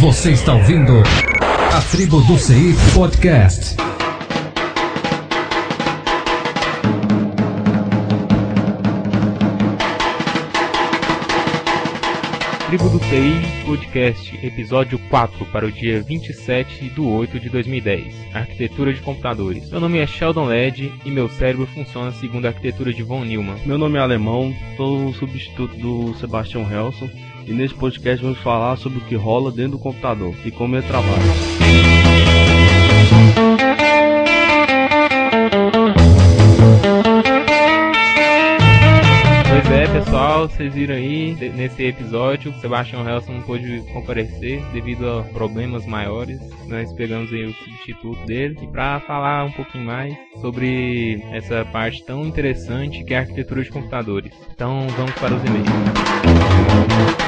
Você está ouvindo a Tribo do CI Podcast. Tribo do TI Podcast, episódio 4 para o dia 27 de 8 de 2010. Arquitetura de computadores. Meu nome é Sheldon Led e meu cérebro funciona segundo a arquitetura de Von Neumann. Meu nome é Alemão, sou o substituto do Sebastião Helson e nesse podcast vamos falar sobre o que rola dentro do computador e como ele trabalha. Pois é, pessoal, vocês viram aí nesse episódio, o Sebastião Helson não pôde comparecer devido a problemas maiores. Nós pegamos aí o substituto dele para falar um pouquinho mais sobre essa parte tão interessante que é a arquitetura de computadores. Então vamos para os e-mails.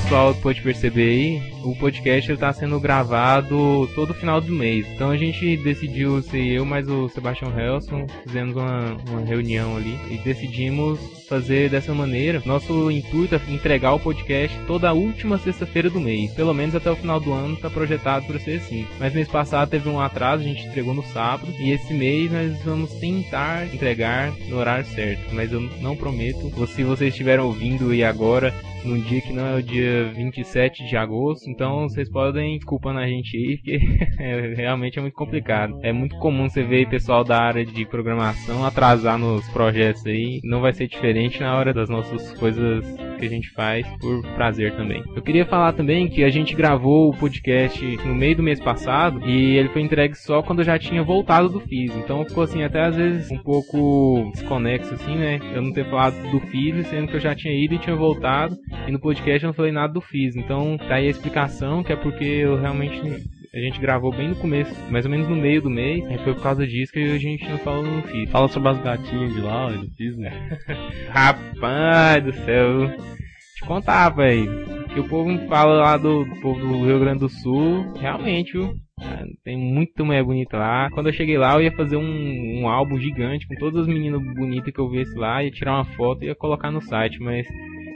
Pessoal pode perceber aí, o podcast está sendo gravado todo final do mês. Então a gente decidiu ser eu mais o Sebastião Helson, fizemos uma, uma reunião ali e decidimos fazer dessa maneira. Nosso intuito é entregar o podcast toda a última sexta-feira do mês. Pelo menos até o final do ano está projetado para ser assim. Mas mês passado teve um atraso, a gente entregou no sábado. E esse mês nós vamos tentar entregar no horário certo. Mas eu não prometo. Se vocês estiverem ouvindo e agora num dia que não é o dia 27 de agosto, então vocês podem culpando a gente aí, que é, realmente é muito complicado. É muito comum você ver pessoal da área de programação atrasar nos projetos aí, não vai ser diferente na hora das nossas coisas que a gente faz por prazer também. Eu queria falar também que a gente gravou o podcast no meio do mês passado e ele foi entregue só quando eu já tinha voltado do FIS, então ficou assim até às vezes um pouco desconexo assim, né? Eu não ter falado do FIS, sendo que eu já tinha ido e tinha voltado e no podcast eu não falei nada do FIS. Então tá aí a explicação, que é porque eu realmente. A gente gravou bem no começo, mais ou menos no meio do mês. E foi por causa disso que a gente não falou no FIS. Fala sobre as gatinhas de lá, eu fiz, né? Rapaz do céu. Te contar, velho. Que o povo fala lá do, do povo do Rio Grande do Sul. Realmente, viu? Ah, Tem muito mulher bonita lá. Quando eu cheguei lá, eu ia fazer um, um álbum gigante com todas as meninas bonitas que eu visse lá. Ia tirar uma foto e ia colocar no site, mas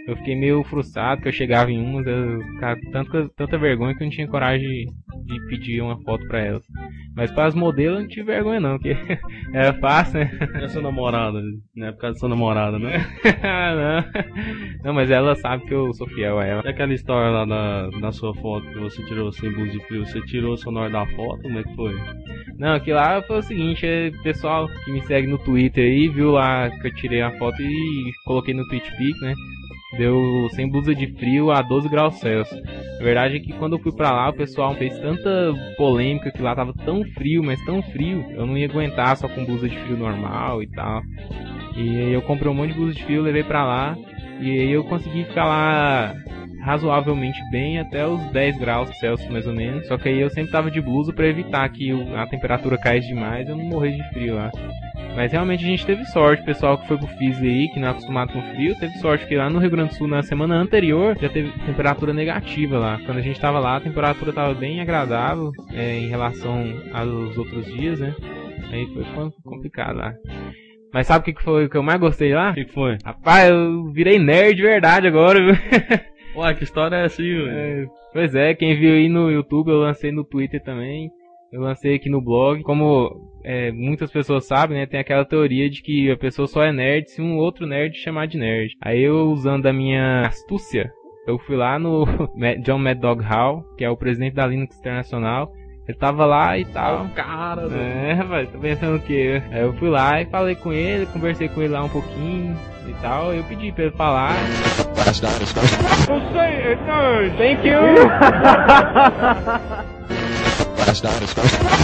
eu fiquei meio frustrado que eu chegava em umas, eu ficava tanta, tanta vergonha que eu não tinha coragem de, de pedir uma foto pra elas. Mas para as modelos eu não tive vergonha não, porque era fácil, né? É sua namorada, né? Por causa da sua namorada, né? não. não, mas ela sabe que eu sou fiel a ela. E aquela história lá da, da sua foto que você tirou sem blusa de frio, você tirou na hora da foto? Como é que foi? Não, aqui lá foi o seguinte, é, o pessoal que me segue no Twitter aí viu lá que eu tirei a foto e coloquei no TweetPic, né? Deu sem blusa de frio a 12 graus Celsius. A verdade é que quando eu fui pra lá, o pessoal fez tanta polêmica que lá tava tão frio, mas tão frio, eu não ia aguentar só com blusa de frio normal e tal. E aí eu comprei um monte de blusa de frio, levei pra lá, e aí eu consegui ficar lá razoavelmente bem até os 10 graus Celsius mais ou menos. Só que aí eu sempre tava de blusa pra evitar que a temperatura caísse demais e eu não morrer de frio lá. Mas realmente a gente teve sorte, o pessoal que foi pro FIS aí, que não é acostumado com frio, teve sorte, porque lá no Rio Grande do Sul, na semana anterior, já teve temperatura negativa lá. Quando a gente tava lá, a temperatura tava bem agradável é, em relação aos outros dias, né? Aí foi com- complicado lá. Mas sabe o que que foi o que eu mais gostei lá? O que que foi? Rapaz, eu virei nerd de verdade agora, viu? Ué, que história é assim? É, pois é, quem viu aí no YouTube, eu lancei no Twitter também. Eu lancei aqui no blog. Como é, muitas pessoas sabem, né? Tem aquela teoria de que a pessoa só é nerd se um outro nerd chamar de nerd. Aí eu, usando a minha astúcia, eu fui lá no John Mad Dog Hall, que é o presidente da Linux Internacional. Ele tava lá e tal. Cara, velho. É, rapaz, tá pensando o quê? Aí eu fui lá e falei com ele, conversei com ele lá um pouquinho e tal. Eu pedi pra ele falar. Thank you!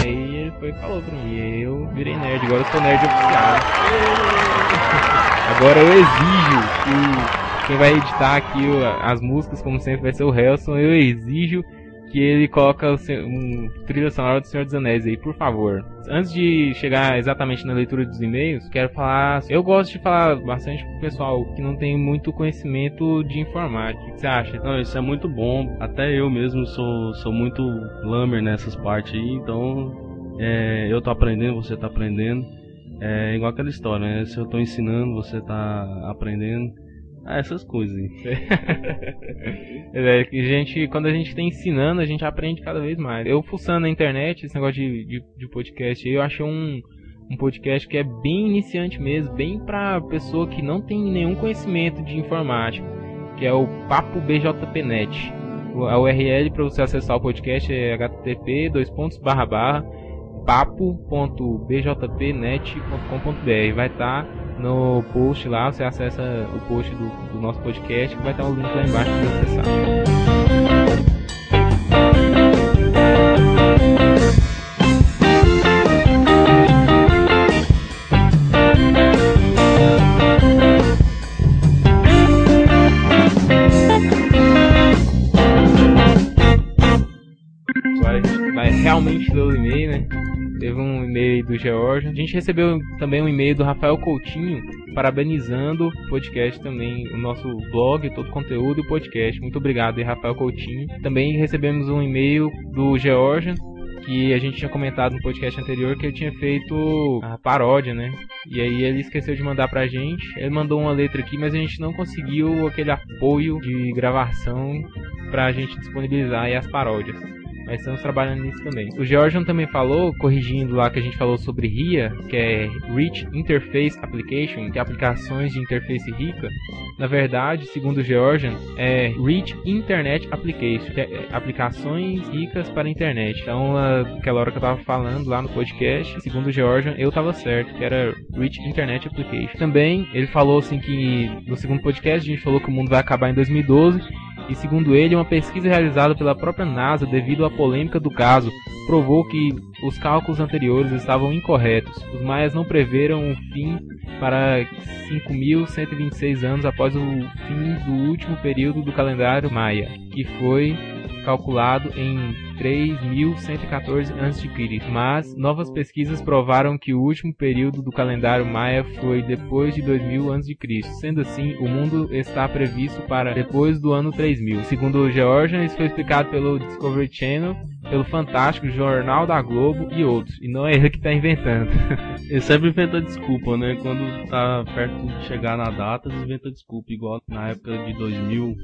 Aí ele foi e falou pra mim. E eu virei nerd, agora eu sou nerd oficial. Agora eu exijo que quem vai editar aqui as músicas, como sempre, vai ser o Helson. Eu exijo que ele coloca um trilha sonora do Senhor dos Anéis aí, por favor. Antes de chegar exatamente na leitura dos e-mails, quero falar. Eu gosto de falar bastante pro pessoal que não tem muito conhecimento de informática. O que você acha? Não, isso é muito bom. Até eu mesmo sou, sou muito lamer nessas partes aí, então é, eu tô aprendendo, você tá aprendendo. É igual aquela história, né? Se eu tô ensinando, você tá aprendendo. Ah, essas coisas. É, que a gente, quando a gente tá ensinando, a gente aprende cada vez mais. Eu fuçando na internet, esse negócio de, de, de podcast aí, eu achei um, um podcast que é bem iniciante mesmo, bem pra pessoa que não tem nenhum conhecimento de informática, que é o Papo BJPNet. A URL para você acessar o podcast é http dois pontos barra barra papo.bjpnet.com.br vai estar tá no post lá, você acessa o post do, do nosso podcast que vai estar o link lá embaixo para acessar. George. A gente recebeu também um e-mail do Rafael Coutinho, parabenizando o podcast também, o nosso blog, todo o conteúdo e o podcast. Muito obrigado, Rafael Coutinho. Também recebemos um e-mail do George, que a gente tinha comentado no podcast anterior que ele tinha feito a paródia, né? E aí ele esqueceu de mandar pra gente. Ele mandou uma letra aqui, mas a gente não conseguiu aquele apoio de gravação pra gente disponibilizar aí as paródias mas estamos trabalhando nisso também. O Georgian também falou, corrigindo lá que a gente falou sobre RIA, que é Rich Interface Application, que é aplicações de interface rica. Na verdade, segundo o Georgian, é Rich Internet Application, que é aplicações ricas para a internet. Então, aquela hora que eu estava falando lá no podcast, segundo o Georgian, eu estava certo, que era Rich Internet Application. Também, ele falou assim que no segundo podcast a gente falou que o mundo vai acabar em 2012 e segundo ele, uma pesquisa realizada pela própria NASA devido à polêmica do caso provou que os cálculos anteriores estavam incorretos. Os maias não preveram um fim para 5.126 anos após o fim do último período do calendário maia, que foi calculado em 3.114 a.C., mas novas pesquisas provaram que o último período do calendário maia foi depois de 2000 a.C. Sendo assim, o mundo está previsto para depois do ano 3000. Segundo o Georgian, isso foi explicado pelo Discovery Channel pelo Fantástico, Jornal da Globo e outros. E não é ele que está inventando. ele sempre inventa desculpa, né? Quando tá perto de chegar na data, ele inventa desculpa. Igual na época de 2000.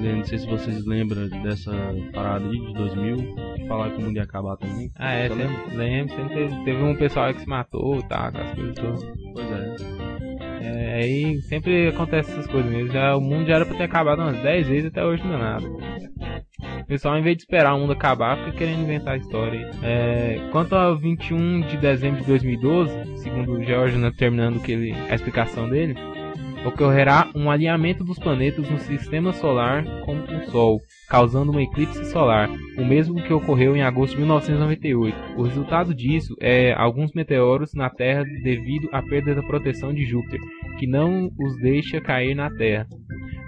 Né? Não sei se vocês lembram dessa parada aí de 2000. Falar que o mundo ia acabar também. Ah, é, sempre, lembro. Sempre teve, teve, um pessoal que se matou, tá? Com as coisas todas. Pois é. É, aí sempre acontece essas coisas mesmo. Já, o mundo já era pra ter acabado umas 10 vezes até hoje não é nada. O pessoal, em vez de esperar o mundo acabar, fica querendo inventar a história. É, quanto ao 21 de dezembro de 2012, segundo o George né, terminando que ele, a explicação dele, ocorrerá um alinhamento dos planetas no sistema solar com o Sol, causando um eclipse solar, o mesmo que ocorreu em agosto de 1998. O resultado disso é alguns meteoros na Terra devido à perda da proteção de Júpiter, que não os deixa cair na Terra.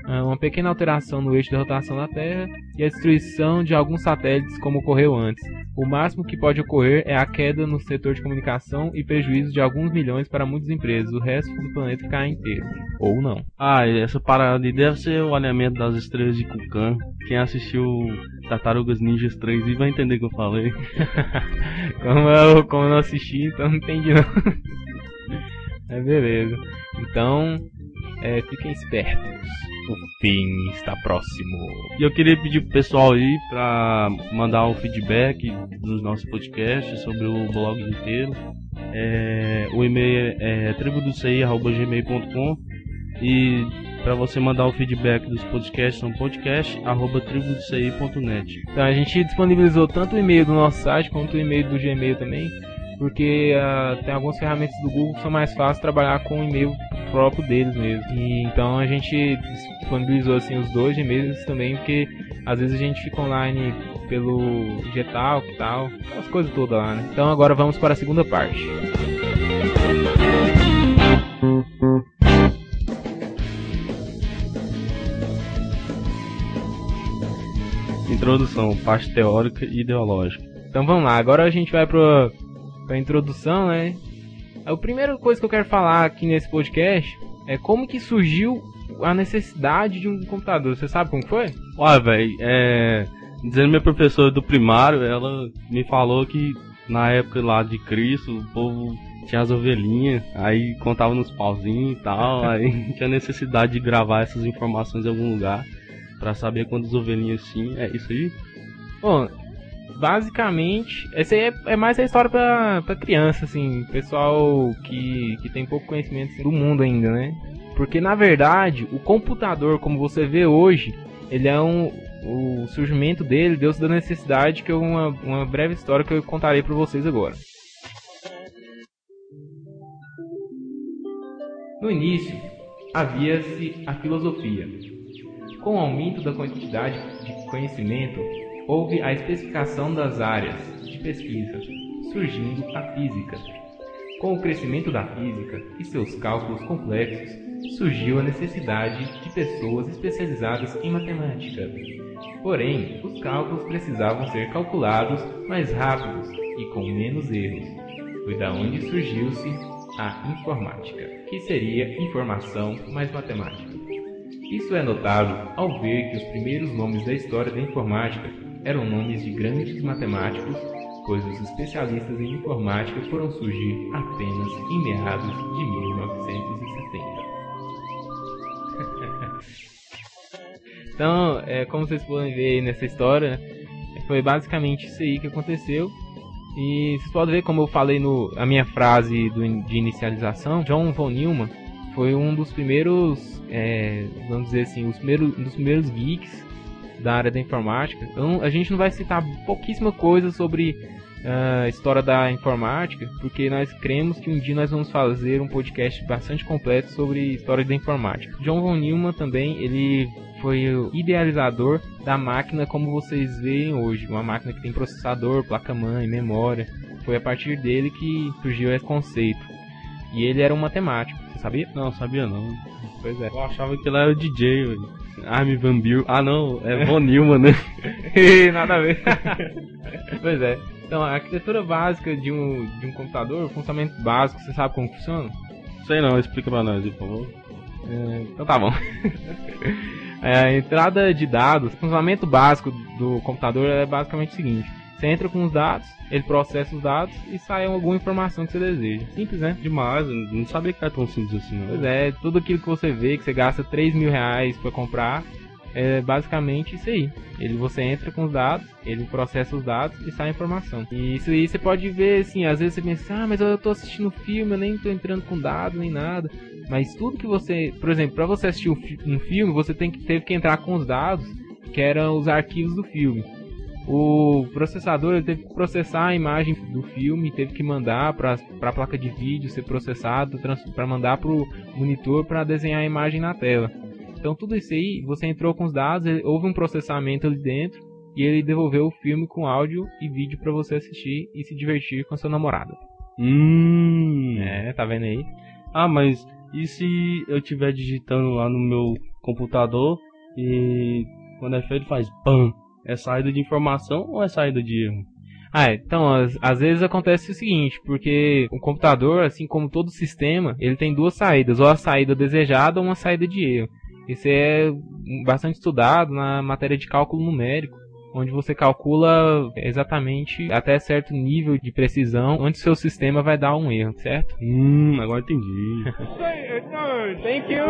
Ah, uma pequena alteração no eixo de rotação da Terra e a destruição de alguns satélites, como ocorreu antes. O máximo que pode ocorrer é a queda no setor de comunicação e prejuízo de alguns milhões para muitas empresas. O resto do planeta cai inteiro. Ou não. Ah, essa parada aí deve ser o alinhamento das estrelas de Kukan. Quem assistiu Tartarugas Ninjas 3 e vai entender o que eu falei. como, eu, como eu não assisti, então não entendi não. é beleza. Então, é, fiquem espertos o fim está próximo. E eu queria pedir pro pessoal aí para mandar um feedback dos nossos podcasts sobre o blog inteiro. É, o e-mail é tribudoci.gmail.com e para você mandar o feedback dos podcasts no podcast@tribudoci.net. Então a gente disponibilizou tanto o e-mail do nosso site quanto o e-mail do Gmail também porque uh, tem algumas ferramentas do Google que são mais fáceis trabalhar com o e-mail próprio deles mesmo. E, então a gente disponibilizou assim os dois e-mails também, porque às vezes a gente fica online pelo Getal e tal, as coisas todas lá, né? Então agora vamos para a segunda parte. Introdução, parte teórica e ideológica. Então vamos lá, agora a gente vai para a introdução, né? A primeira coisa que eu quero falar aqui nesse podcast é como que surgiu a necessidade de um computador. Você sabe como foi? Olha, velho, é... Dizendo minha professora do primário, ela me falou que na época lá de Cristo, o povo tinha as ovelhinhas, aí contava nos pauzinhos e tal, aí tinha necessidade de gravar essas informações em algum lugar para saber quantas ovelhinhas tinha. É isso aí? Bom, basicamente, essa aí é, é mais a história pra, pra criança, assim, pessoal que, que tem pouco conhecimento assim, do mundo ainda, né? Porque na verdade, o computador, como você vê hoje, ele é um. O surgimento dele deu-se da necessidade que é uma, uma breve história que eu contarei para vocês agora. No início, havia-se a filosofia. Com o aumento da quantidade de conhecimento, houve a especificação das áreas de pesquisa, surgindo a física. Com o crescimento da física e seus cálculos complexos, surgiu a necessidade de pessoas especializadas em matemática. Porém, os cálculos precisavam ser calculados mais rápidos e com menos erros. Foi da onde surgiu-se a informática, que seria informação mais matemática. Isso é notável ao ver que os primeiros nomes da história da informática eram nomes de grandes matemáticos, pois os especialistas em informática foram surgir apenas em meados de 1970. então, é, como vocês podem ver nessa história, foi basicamente isso aí que aconteceu. E vocês podem ver, como eu falei no a minha frase do, de inicialização, John von Neumann foi um dos primeiros, é, vamos dizer assim, os primeiros, um dos primeiros geeks da área da informática. A gente não vai citar pouquíssima coisa sobre a uh, história da informática, porque nós cremos que um dia nós vamos fazer um podcast bastante completo sobre história da informática. John von Neumann também, ele foi o idealizador da máquina como vocês veem hoje, uma máquina que tem processador, placa-mãe, memória. Foi a partir dele que surgiu esse conceito. E ele era um matemático, você sabia? Não, sabia não. Pois é. Eu achava que ele era DJ, velho. Armin Van Buren. Ah não, é Von Neumann, né? Nada a ver. pois é. Então, a arquitetura básica de um, de um computador, o funcionamento básico, você sabe como funciona? Sei não, explica pra nós, por favor. É, então tá bom. é, a entrada de dados, o funcionamento básico do computador é basicamente o seguinte. Você entra com os dados, ele processa os dados e sai alguma informação que você deseja. Simples, né? Demais, não sabia que era tão simples assim. Não. Pois é, tudo aquilo que você vê, que você gasta 3 mil reais pra comprar, é basicamente isso aí. Ele, você entra com os dados, ele processa os dados e sai a informação. E isso aí você pode ver, assim, às vezes você pensa, ah, mas eu tô assistindo filme, eu nem tô entrando com dados nem nada. Mas tudo que você, por exemplo, para você assistir um filme, você tem que teve que entrar com os dados, que eram os arquivos do filme. O processador teve que processar a imagem do filme, teve que mandar para a placa de vídeo ser processado, para mandar para o monitor para desenhar a imagem na tela. Então tudo isso aí, você entrou com os dados, houve um processamento ali dentro e ele devolveu o filme com áudio e vídeo para você assistir e se divertir com a sua namorada. Hum. É, tá vendo aí? Ah, mas e se eu estiver digitando lá no meu computador e quando é feito faz PAM? É saída de informação ou é saída de erro? Ah, então, às, às, vezes acontece o seguinte, porque o computador, assim como todo sistema, ele tem duas saídas, ou a saída desejada ou uma saída de erro. Isso é bastante estudado na matéria de cálculo numérico, onde você calcula exatamente até certo nível de precisão onde seu sistema vai dar um erro, certo? Hum, agora entendi. Thank you.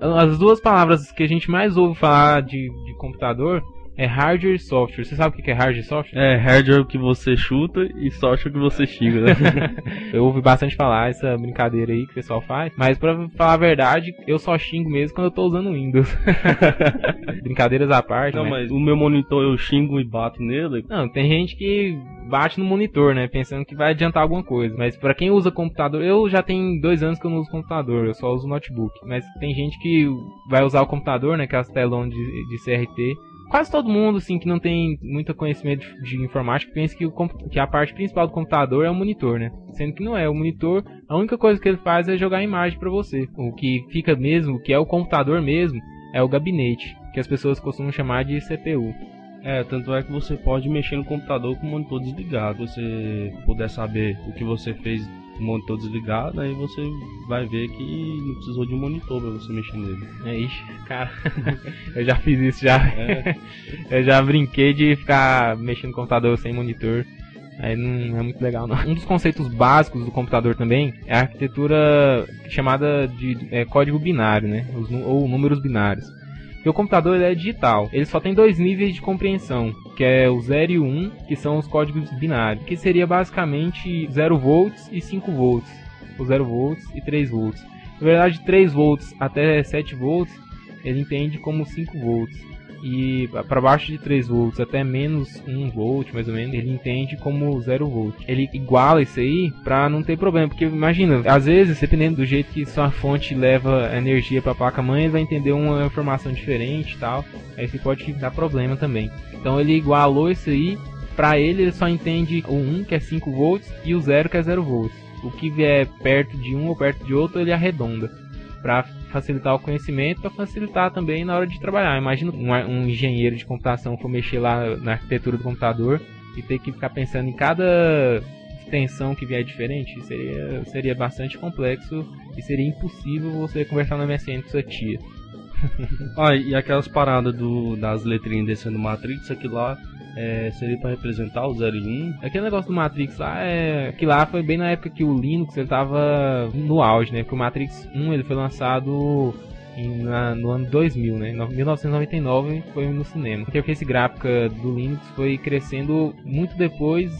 As duas palavras que a gente mais ouve falar de, de computador é hardware e software. Você sabe o que é hardware e software? É, hardware que você chuta e software que você xinga, né? eu ouvi bastante falar essa brincadeira aí que o pessoal faz, mas pra falar a verdade, eu só xingo mesmo quando eu tô usando Windows. Brincadeiras à parte. Não, mas... mas o meu monitor eu xingo e bato nele. Não, tem gente que bate no monitor, né? Pensando que vai adiantar alguma coisa. Mas para quem usa computador, eu já tenho dois anos que eu não uso computador, eu só uso notebook. Mas tem gente que vai usar o computador, né? Que é as telonas de, de CRT quase todo mundo, assim, que não tem muito conhecimento de informática, pensa que, o, que a parte principal do computador é o monitor, né? Sendo que não é. O monitor, a única coisa que ele faz é jogar imagem para você. O que fica mesmo, o que é o computador mesmo, é o gabinete, que as pessoas costumam chamar de CPU. É, tanto é que você pode mexer no computador com o monitor desligado. Se você puder saber o que você fez monitor desligado, aí você vai ver que não precisou de um monitor pra você mexer nele. É, ixi, cara, eu já fiz isso já. É. eu já brinquei de ficar mexendo no computador sem monitor. Aí não é muito legal não. Um dos conceitos básicos do computador também é a arquitetura chamada de é, código binário, né? Os, ou números binários. Porque o computador é digital. Ele só tem dois níveis de compreensão, que é o 0 e 1, um, que são os códigos binários, que seria basicamente 0 volts e 5 volts, ou 0 volts e 3 volts. Na verdade, 3 volts até 7 volts, ele entende como 5 volts e para baixo de 3 volts até menos 1 volt, mais ou menos, ele entende como 0 volt. Ele iguala isso aí para não ter problema, porque imagina, às vezes, dependendo do jeito que sua fonte leva energia para a placa-mãe, ele vai entender uma informação diferente tal. Aí você pode dar problema também. Então ele igualou isso aí, para ele ele só entende o 1 que é 5 volts e o 0 que é 0 volts. O que vier perto de um ou perto de outro, ele arredonda para facilitar o conhecimento, para facilitar também na hora de trabalhar. Imagina um, um, engenheiro de computação for mexer lá na arquitetura do computador e ter que ficar pensando em cada extensão que vier diferente, seria, seria bastante complexo e seria impossível você conversar no MSN com sua tia. ah, e aquelas paradas do, das letrinhas descendo Matrix, aqui lá é, seria para representar o 0 e 1. Aquele negócio do Matrix lá, é, que lá foi bem na época que o Linux ele tava no auge, né? Porque o Matrix 1 ele foi lançado na, no ano 2000, né? Em 1999 foi no cinema. A interface gráfica do Linux foi crescendo muito depois,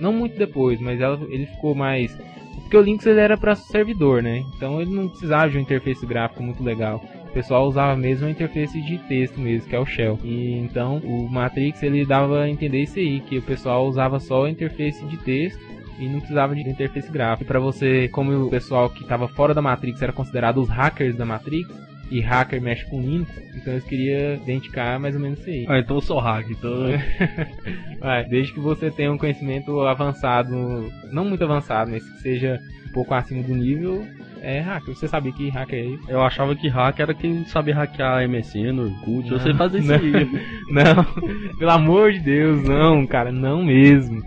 não muito depois, mas ela, ele ficou mais porque o Linux ele era para servidor, né? Então ele não precisava de uma interface gráfica muito legal pessoal usava mesmo a interface de texto mesmo, que é o Shell. E então o Matrix ele dava a entender isso aí, que o pessoal usava só a interface de texto e não precisava de interface gráfica. Para você, como o pessoal que estava fora da Matrix era considerado os hackers da Matrix, e hacker mexe com Linux, então eu queria identificar mais ou menos isso aí. Ah, então eu sou hacker, então. Ué, desde que você tenha um conhecimento avançado, não muito avançado, mas que seja um pouco acima do nível, é hacker. Você sabia que hacker é isso? Eu achava que hacker era quem sabia hackear MSN, Orkut, não, você fazia isso aí. Não, pelo amor de Deus, não, cara, não mesmo.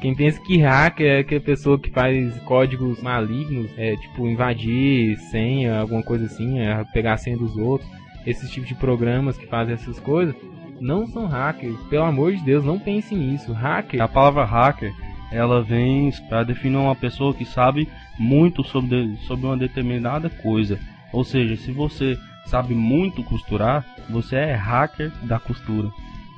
Quem pensa que hacker é aquela pessoa que faz códigos malignos, é tipo invadir senha, alguma coisa assim, é pegar a senha dos outros, esses tipos de programas que fazem essas coisas, não são hackers. Pelo amor de Deus, não pense nisso. Hacker. A palavra hacker, ela vem para definir uma pessoa que sabe muito sobre, sobre uma determinada coisa. Ou seja, se você sabe muito costurar, você é hacker da costura.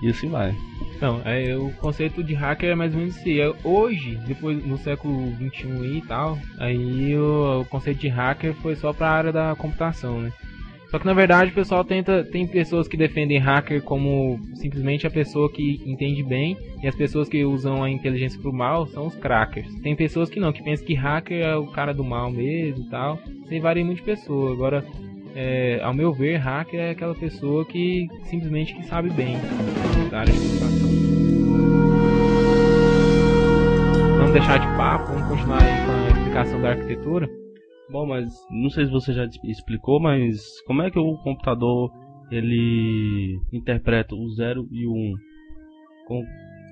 E assim vai. Não, é, o conceito de hacker é mais ou menos assim. É, hoje, depois no século 21 e tal, aí o, o, conceito de hacker foi só para a área da computação, né? Só que na verdade o pessoal tenta. Tem pessoas que defendem hacker como simplesmente a pessoa que entende bem, e as pessoas que usam a inteligência pro mal são os crackers. Tem pessoas que não, que pensam que hacker é o cara do mal mesmo e tal. Isso varia muito de pessoa. Agora, é, ao meu ver, hacker é aquela pessoa que simplesmente que sabe bem da área de. Vamos deixar de papo, vamos continuar aí com a explicação da arquitetura. Bom, mas não sei se você já explicou, mas como é que o computador ele interpreta o 0 e o 1? Um?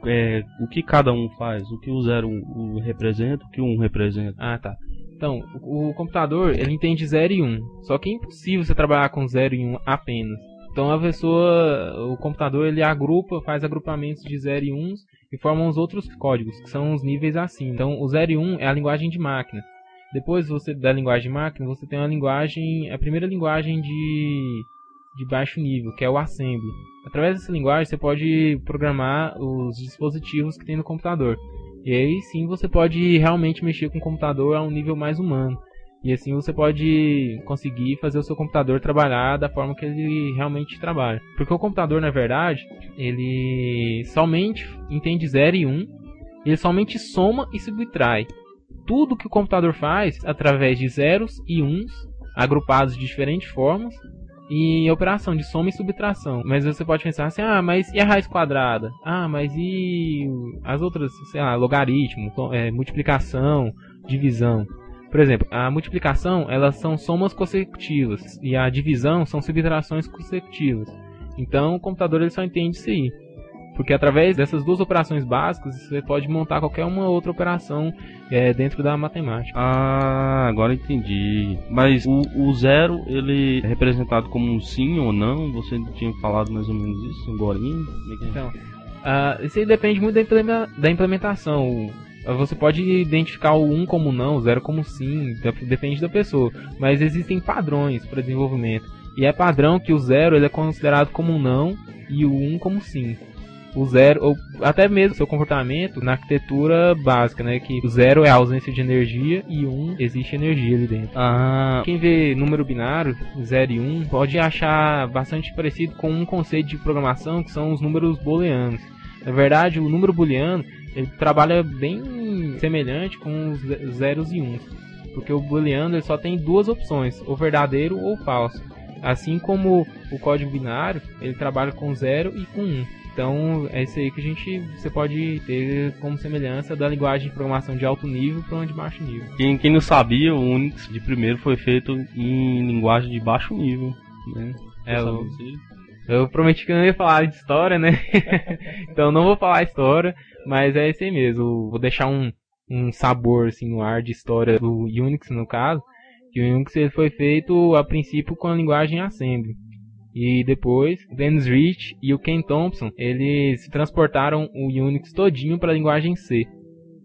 É, o que cada um faz? O que o 0 representa, o que o 1 um representa? Ah, tá. Então, o, o computador, ele entende 0 e 1. Um, só que é impossível você trabalhar com 0 e 1 um apenas. Então a pessoa, o computador, ele agrupa, faz agrupamentos de 0 e 1 e formam os outros códigos, que são os níveis acima. Então o 0 e 1 é a linguagem de máquina. Depois você da linguagem máquina, você tem uma linguagem, a primeira linguagem de, de baixo nível, que é o assembly. Através dessa linguagem você pode programar os dispositivos que tem no computador. E aí sim você pode realmente mexer com o computador a um nível mais humano. E assim você pode conseguir fazer o seu computador trabalhar da forma que ele realmente trabalha. Porque o computador, na verdade, ele somente entende 0 e 1, um, ele somente soma e subtrai. Tudo que o computador faz através de zeros e uns, agrupados de diferentes formas, e operação de soma e subtração. Mas você pode pensar assim, ah, mas e a raiz quadrada? Ah, mas e as outras, sei lá, logaritmo, é, multiplicação, divisão? Por exemplo, a multiplicação, elas são somas consecutivas e a divisão são subtrações consecutivas. Então, o computador ele só entende isso aí. Porque através dessas duas operações básicas, você pode montar qualquer uma outra operação é, dentro da matemática. Ah, agora entendi. Mas o, o, zero, ele é representado como um sim ou não? Você tinha falado mais ou menos isso agora? Então, uh, isso aí depende muito da implementação. Você pode identificar o 1 como não, o 0 como sim, depende da pessoa. Mas existem padrões para desenvolvimento. E é padrão que o 0 ele é considerado como um não e o 1 um como sim o zero, ou até mesmo seu comportamento na arquitetura básica, né? Que o zero é a ausência de energia e um existe energia ali dentro. Ah. Quem vê número binário, 0 e 1, um, pode achar bastante parecido com um conceito de programação que são os números booleanos. Na verdade, o número booleano ele trabalha bem semelhante com os zeros e uns, porque o booleano ele só tem duas opções, ou verdadeiro ou falso. Assim como o código binário, ele trabalha com 0 e com 1. Um. Então é isso aí que a gente você pode ter como semelhança da linguagem de programação de alto nível para uma de baixo nível. Quem, quem não sabia, o Unix de primeiro foi feito em linguagem de baixo nível. Né? É, eu, eu prometi que não ia falar de história, né? então não vou falar história, mas é isso aí mesmo. Vou deixar um, um sabor assim no ar de história do Unix no caso. Que o Unix ele foi feito a princípio com a linguagem assembly. E depois, Dennis Rich e o Ken Thompson, eles transportaram o Unix todinho para a linguagem C.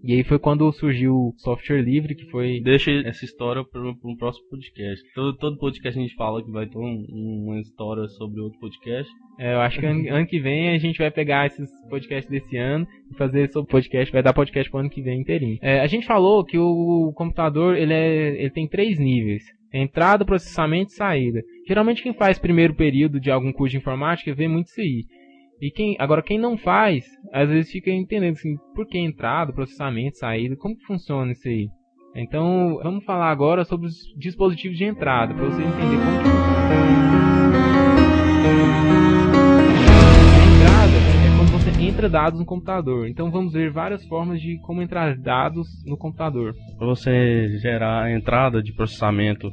E aí foi quando surgiu o software livre, que foi... Deixa essa história para um próximo podcast. Todo, todo podcast a gente fala que vai ter um, uma história sobre outro podcast. É, eu acho que ano, ano, que vem a gente vai pegar esses podcasts desse ano e fazer sobre podcast, vai dar podcast pro ano que vem inteirinho. É, a gente falou que o computador, ele, é, ele tem três níveis. Entrada, processamento e saída. Geralmente quem faz primeiro período de algum curso de informática vê muito aí. E quem, agora quem não faz, às vezes fica entendendo assim, por que entrada, processamento, saída, como que funciona isso aí. Então, vamos falar agora sobre os dispositivos de entrada, para você entender como que A entrada é quando você entra dados no computador. Então, vamos ver várias formas de como entrar dados no computador. Para você gerar a entrada de processamento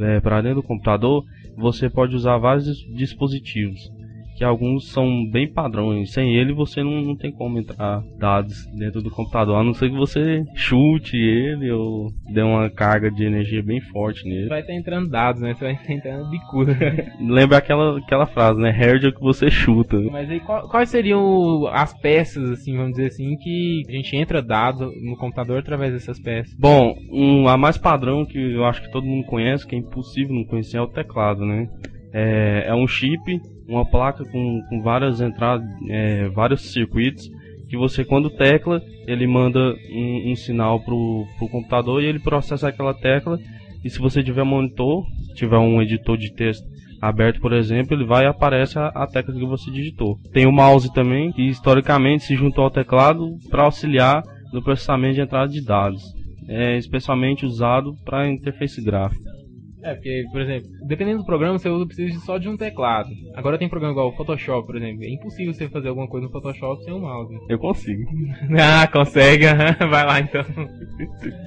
é, para dentro do computador, você pode usar vários dispositivos que alguns são bem padrões. Sem ele você não, não tem como entrar dados dentro do computador, a não ser que você chute ele ou dê uma carga de energia bem forte nele. Vai estar entrando dados, né? Você vai estar entrando bicuda. Lembra aquela, aquela frase, né? Hard é o que você chuta. Mas aí quais seriam as peças, assim, vamos dizer assim, que a gente entra dados no computador através dessas peças? Bom, um, a mais padrão que eu acho que todo mundo conhece, que é impossível não conhecer, é o teclado, né? É, é um chip uma placa com, com várias entradas, é, vários circuitos, que você quando tecla, ele manda um, um sinal pro, pro computador e ele processa aquela tecla. E se você tiver monitor, tiver um editor de texto aberto, por exemplo, ele vai e aparece a, a tecla que você digitou. Tem o mouse também, que historicamente se juntou ao teclado para auxiliar no processamento de entrada de dados. É especialmente usado para interface gráfica. É, porque, por exemplo, dependendo do programa, você usa precisa só de um teclado. Agora tem programa igual o Photoshop, por exemplo. É impossível você fazer alguma coisa no Photoshop sem um mouse. Eu consigo. ah, consegue? Vai lá então.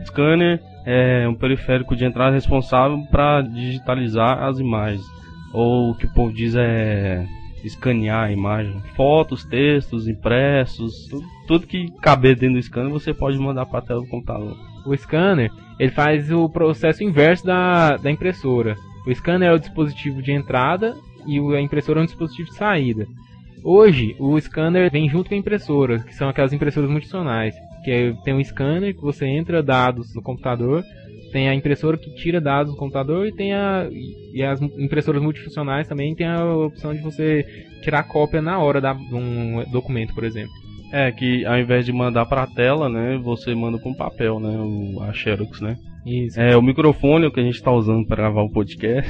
Scanner é um periférico de entrada responsável para digitalizar as imagens. Ou o que o povo diz é escanear a imagem. Fotos, textos, impressos, tudo, tudo que caber dentro do scanner você pode mandar para a tela do computador. O scanner ele faz o processo inverso da, da impressora. O scanner é o dispositivo de entrada e a impressora é um dispositivo de saída. Hoje, o scanner vem junto com a impressora, que são aquelas impressoras multifuncionais. Que é, tem um scanner que você entra dados no computador, tem a impressora que tira dados do computador e tem a e as impressoras multifuncionais também tem a opção de você tirar cópia na hora de um documento, por exemplo. É, que ao invés de mandar pra tela, né, você manda com papel, né, o, a Xerox, né. Isso. É, o microfone que a gente está usando para gravar o podcast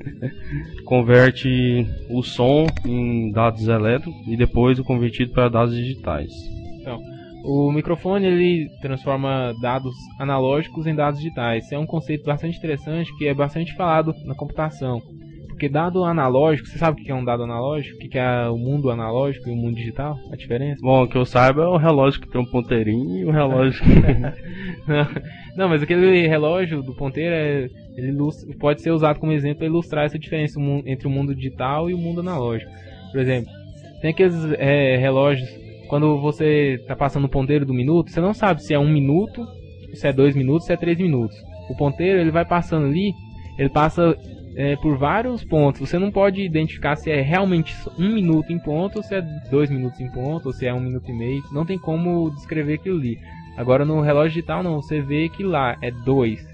converte o som em dados elétricos e depois o convertido para dados digitais. Então, o microfone ele transforma dados analógicos em dados digitais. é um conceito bastante interessante que é bastante falado na computação. Porque dado analógico, você sabe o que é um dado analógico? O que é o mundo analógico e o mundo digital? A diferença? Bom, o que eu saiba é o relógio que tem um ponteirinho e o relógio não, não, mas aquele relógio do ponteiro é, ele pode ser usado como exemplo para ilustrar essa diferença entre o mundo digital e o mundo analógico. Por exemplo, tem aqueles é, relógios, quando você está passando o ponteiro do minuto, você não sabe se é um minuto, se é dois minutos, se é três minutos. O ponteiro ele vai passando ali, ele passa é, por vários pontos. Você não pode identificar se é realmente um minuto em ponto, ou se é dois minutos em ponto, ou se é um minuto e meio. Não tem como descrever aquilo ali. Agora no relógio digital não, você vê que lá é 2.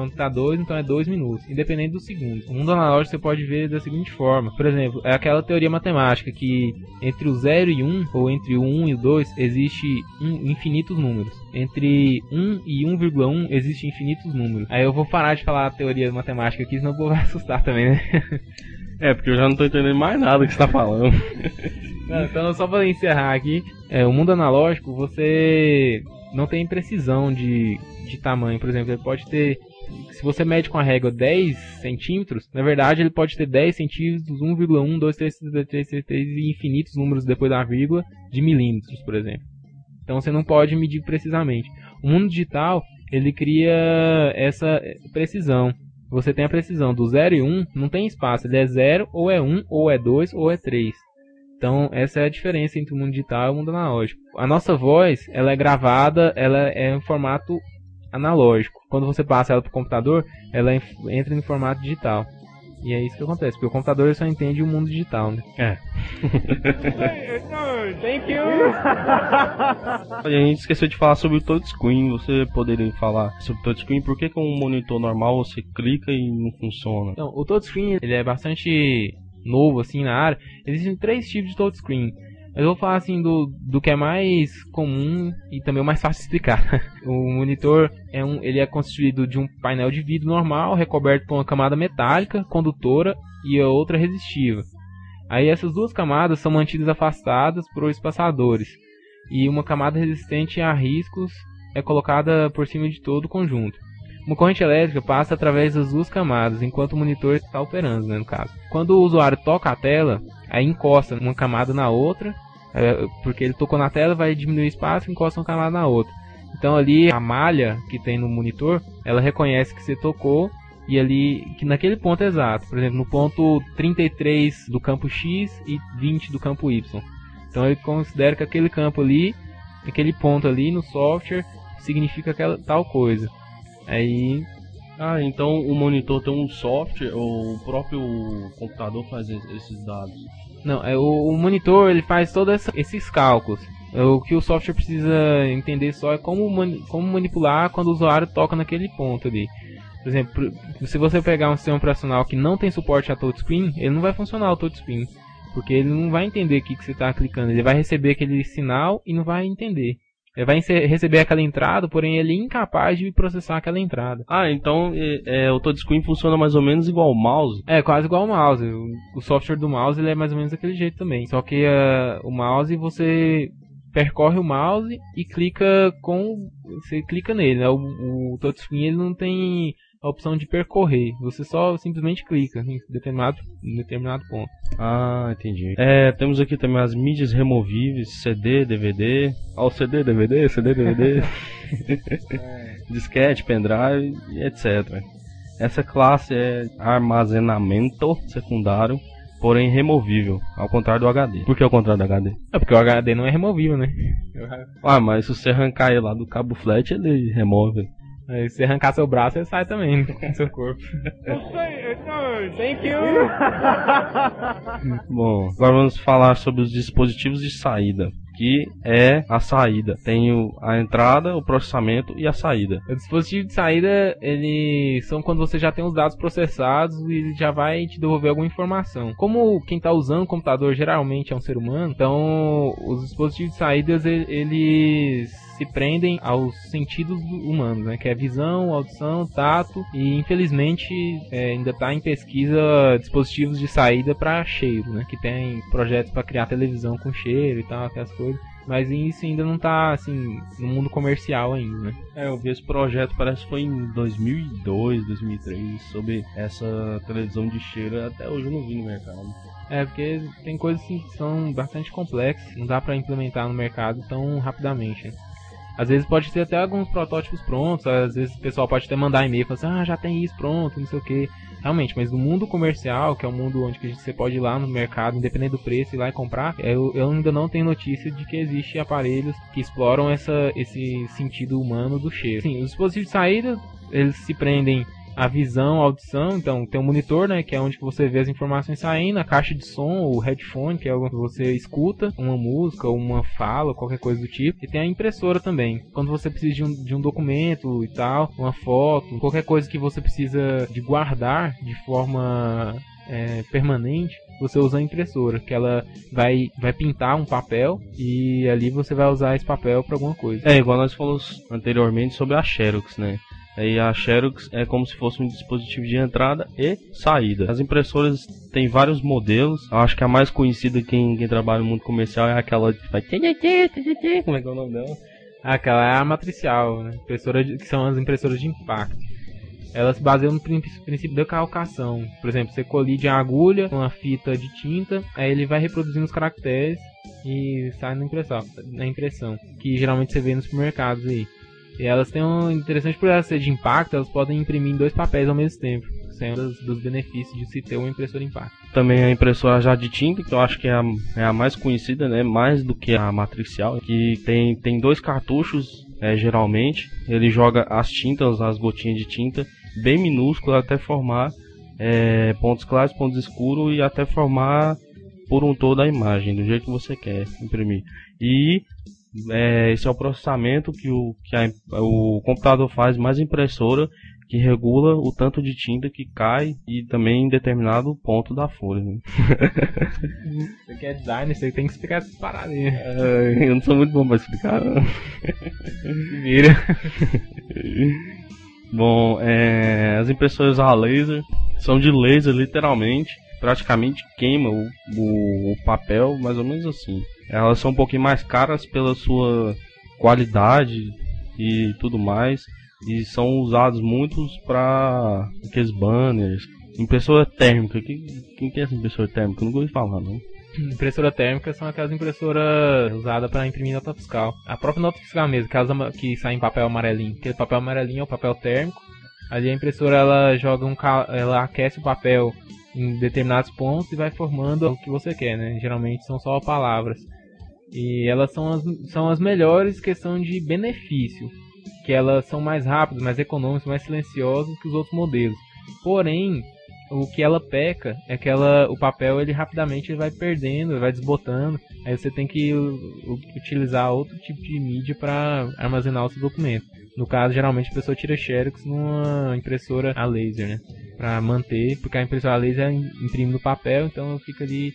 Quando tá 2, então é 2 minutos, independente do segundo. O mundo analógico você pode ver da seguinte forma. Por exemplo, é aquela teoria matemática que entre o 0 e 1, um, ou entre o 1 um e o 2, existe um, infinitos números. Entre 1 e 1,1 existem infinitos números. Aí eu vou parar de falar a teoria matemática aqui, senão eu vou assustar também, né? É, porque eu já não tô entendendo mais nada que você tá falando. Não, então, só para encerrar aqui, é, o mundo analógico você não tem precisão de, de tamanho. Por exemplo, ele pode ter. Se você mede com a régua 10 centímetros, na verdade ele pode ter 10 centímetros, 1,1, 2, 3, 3, 3, 3, 3 e infinitos números depois da vírgula de milímetros, por exemplo. Então você não pode medir precisamente. O mundo digital ele cria essa precisão. Você tem a precisão do 0 e 1, não tem espaço, ele é 0 ou é 1 ou é 2 ou é 3. Então, essa é a diferença entre o mundo digital e o mundo analógico. A nossa voz, ela é gravada, ela é em formato analógico. Quando você passa ela para o computador, ela entra em formato digital. E é isso que acontece, porque o computador só entende o mundo digital, né? É. Thank you! a gente esqueceu de falar sobre o touchscreen. Você poderia falar sobre o touchscreen? Por que com um monitor normal você clica e não funciona? Então, o touchscreen ele é bastante novo assim na área. Existem três tipos de touchscreen. Mas eu vou falar assim do, do que é mais comum e também o mais fácil de explicar. o monitor é um, ele é constituído de um painel de vidro normal, recoberto por uma camada metálica, condutora e a outra resistiva. Aí essas duas camadas são mantidas afastadas por espaçadores e uma camada resistente a riscos é colocada por cima de todo o conjunto. Uma corrente elétrica passa através das duas camadas enquanto o monitor está operando, né, no caso. Quando o usuário toca a tela, aí encosta uma camada na outra, é, porque ele tocou na tela, vai diminuir o espaço, encosta uma camada na outra. Então ali a malha que tem no monitor, ela reconhece que você tocou e ali que naquele ponto exato, por exemplo, no ponto 33 do campo X e 20 do campo Y. Então ele considera que aquele campo ali, aquele ponto ali no software significa aquela tal coisa. Aí ah, então o monitor tem um software ou o próprio computador faz esses dados? Não, é o, o monitor ele faz todos esses cálculos. É, o que o software precisa entender só é como, mani como manipular quando o usuário toca naquele ponto ali. Por exemplo, se você pegar um sistema operacional que não tem suporte a touchscreen, ele não vai funcionar o touchscreen. Porque ele não vai entender o que, que você está clicando. Ele vai receber aquele sinal e não vai entender. Ele vai receber aquela entrada, porém ele é incapaz de processar aquela entrada. Ah, então é, é, o touchscreen funciona mais ou menos igual ao mouse? É, quase igual ao mouse. O, o software do mouse ele é mais ou menos daquele jeito também. Só que uh, o mouse você percorre o mouse e clica com. Você clica nele, né? O, o touchscreen ele não tem a opção de percorrer. Você só simplesmente clica em determinado, em determinado ponto. Ah, entendi. É, temos aqui também as mídias removíveis, CD, DVD. Ó, o CD, DVD, CD, DVD. Disquete, pendrive, etc. Essa classe é armazenamento secundário, porém removível, ao contrário do HD. Por que ao contrário do HD? É porque o HD não é removível, né? Ah, mas se você arrancar ele lá do cabo flat, ele remove. Aí, se arrancar seu braço, ele sai também do seu corpo. Thank you! Bom, agora vamos falar sobre os dispositivos de saída que é a saída. Tem a entrada, o processamento e a saída. O dispositivo de saída, eles são quando você já tem os dados processados e ele já vai te devolver alguma informação. Como quem está usando o computador geralmente é um ser humano, então os dispositivos de saídas eles se prendem aos sentidos humanos, né? Que é visão, audição, tato e infelizmente é, ainda está em pesquisa dispositivos de saída para cheiro, né? Que tem projetos para criar televisão com cheiro e tal, aquelas coisas. Mas isso ainda não está assim no mundo comercial ainda, né? É, eu vi esse projeto, parece que foi em 2002, 2003, sobre essa televisão de cheiro, até hoje eu não vi no mercado. É, porque tem coisas assim, que são bastante complexas, não dá para implementar no mercado tão rapidamente. Né? Às vezes pode ter até alguns protótipos prontos, às vezes o pessoal pode até mandar e-mail falando assim, ah, já tem isso pronto, não sei o que. Realmente, mas no mundo comercial, que é o um mundo onde você pode ir lá no mercado, independente do preço, ir lá e comprar, eu, eu ainda não tenho notícia de que existe aparelhos que exploram essa, esse sentido humano do cheiro. Sim, os dispositivos de saída, eles se prendem a visão, a audição, então tem um monitor, né, que é onde você vê as informações saindo, a caixa de som, o headphone, que é onde você escuta uma música, uma fala, qualquer coisa do tipo, e tem a impressora também. Quando você precisa de um, de um documento e tal, uma foto, qualquer coisa que você precisa de guardar de forma é, permanente, você usa a impressora, que ela vai, vai pintar um papel e ali você vai usar esse papel para alguma coisa. É, igual nós falamos anteriormente sobre a Xerox, né? Aí a Xerox é como se fosse um dispositivo de entrada e saída. As impressoras têm vários modelos. Eu acho que a mais conhecida quem, quem trabalha no mundo comercial é aquela que faz. Como é que é o nome dela? Aquela é a matricial, né? Impressora de, que são as impressoras de impacto elas se baseiam no princípio da calcação. Por exemplo, você colide a agulha com uma fita de tinta, aí ele vai reproduzindo os caracteres e sai na impressão, na impressão que geralmente você vê nos supermercados aí. E elas têm um interessante por elas ser de impacto, elas podem imprimir em dois papéis ao mesmo tempo. É um dos, dos benefícios de se ter uma impressora impacto. Também a impressora já de tinta, que eu acho que é a, é a mais conhecida, né? Mais do que a matricial, que tem, tem dois cartuchos, é, geralmente. Ele joga as tintas, as gotinhas de tinta, bem minúsculo até formar é, pontos claros, pontos escuros e até formar por um todo a imagem, do jeito que você quer imprimir. E é, esse é o processamento que, o, que a, o computador faz, mais impressora, que regula o tanto de tinta que cai e também em determinado ponto da folha. Né? você que é designer, você tem que explicar essas paradas. É, eu não sou muito bom para explicar. Vira. Bom, é, as impressoras a laser são de laser, literalmente. Praticamente queima o, o, o, papel, mais ou menos assim. Elas são um pouquinho mais caras pela sua qualidade e tudo mais. E são usados muitos para aqueles banners. Impressora térmica. Quem, quem que é essa impressora térmica? Eu não ouvi falar, não. Impressora térmica são aquelas impressoras usadas para imprimir nota fiscal. A própria nota fiscal mesmo, aquelas que sai em papel amarelinho. Aquele papel amarelinho é o papel térmico. Ali a impressora ela joga um ela aquece o papel em determinados pontos e vai formando o que você quer, né? Geralmente são só palavras. E elas são as, são as melhores questão de benefício, que elas são mais rápidas, mais econômicas, mais silenciosas que os outros modelos. Porém, o que ela peca é que ela, o papel ele rapidamente ele vai perdendo, vai desbotando. Aí você tem que utilizar outro tipo de mídia para armazenar o seu documento. No caso, geralmente a pessoa tira xerox numa impressora a laser, né? Para manter, porque a impressora a laser imprime no papel, então fica ali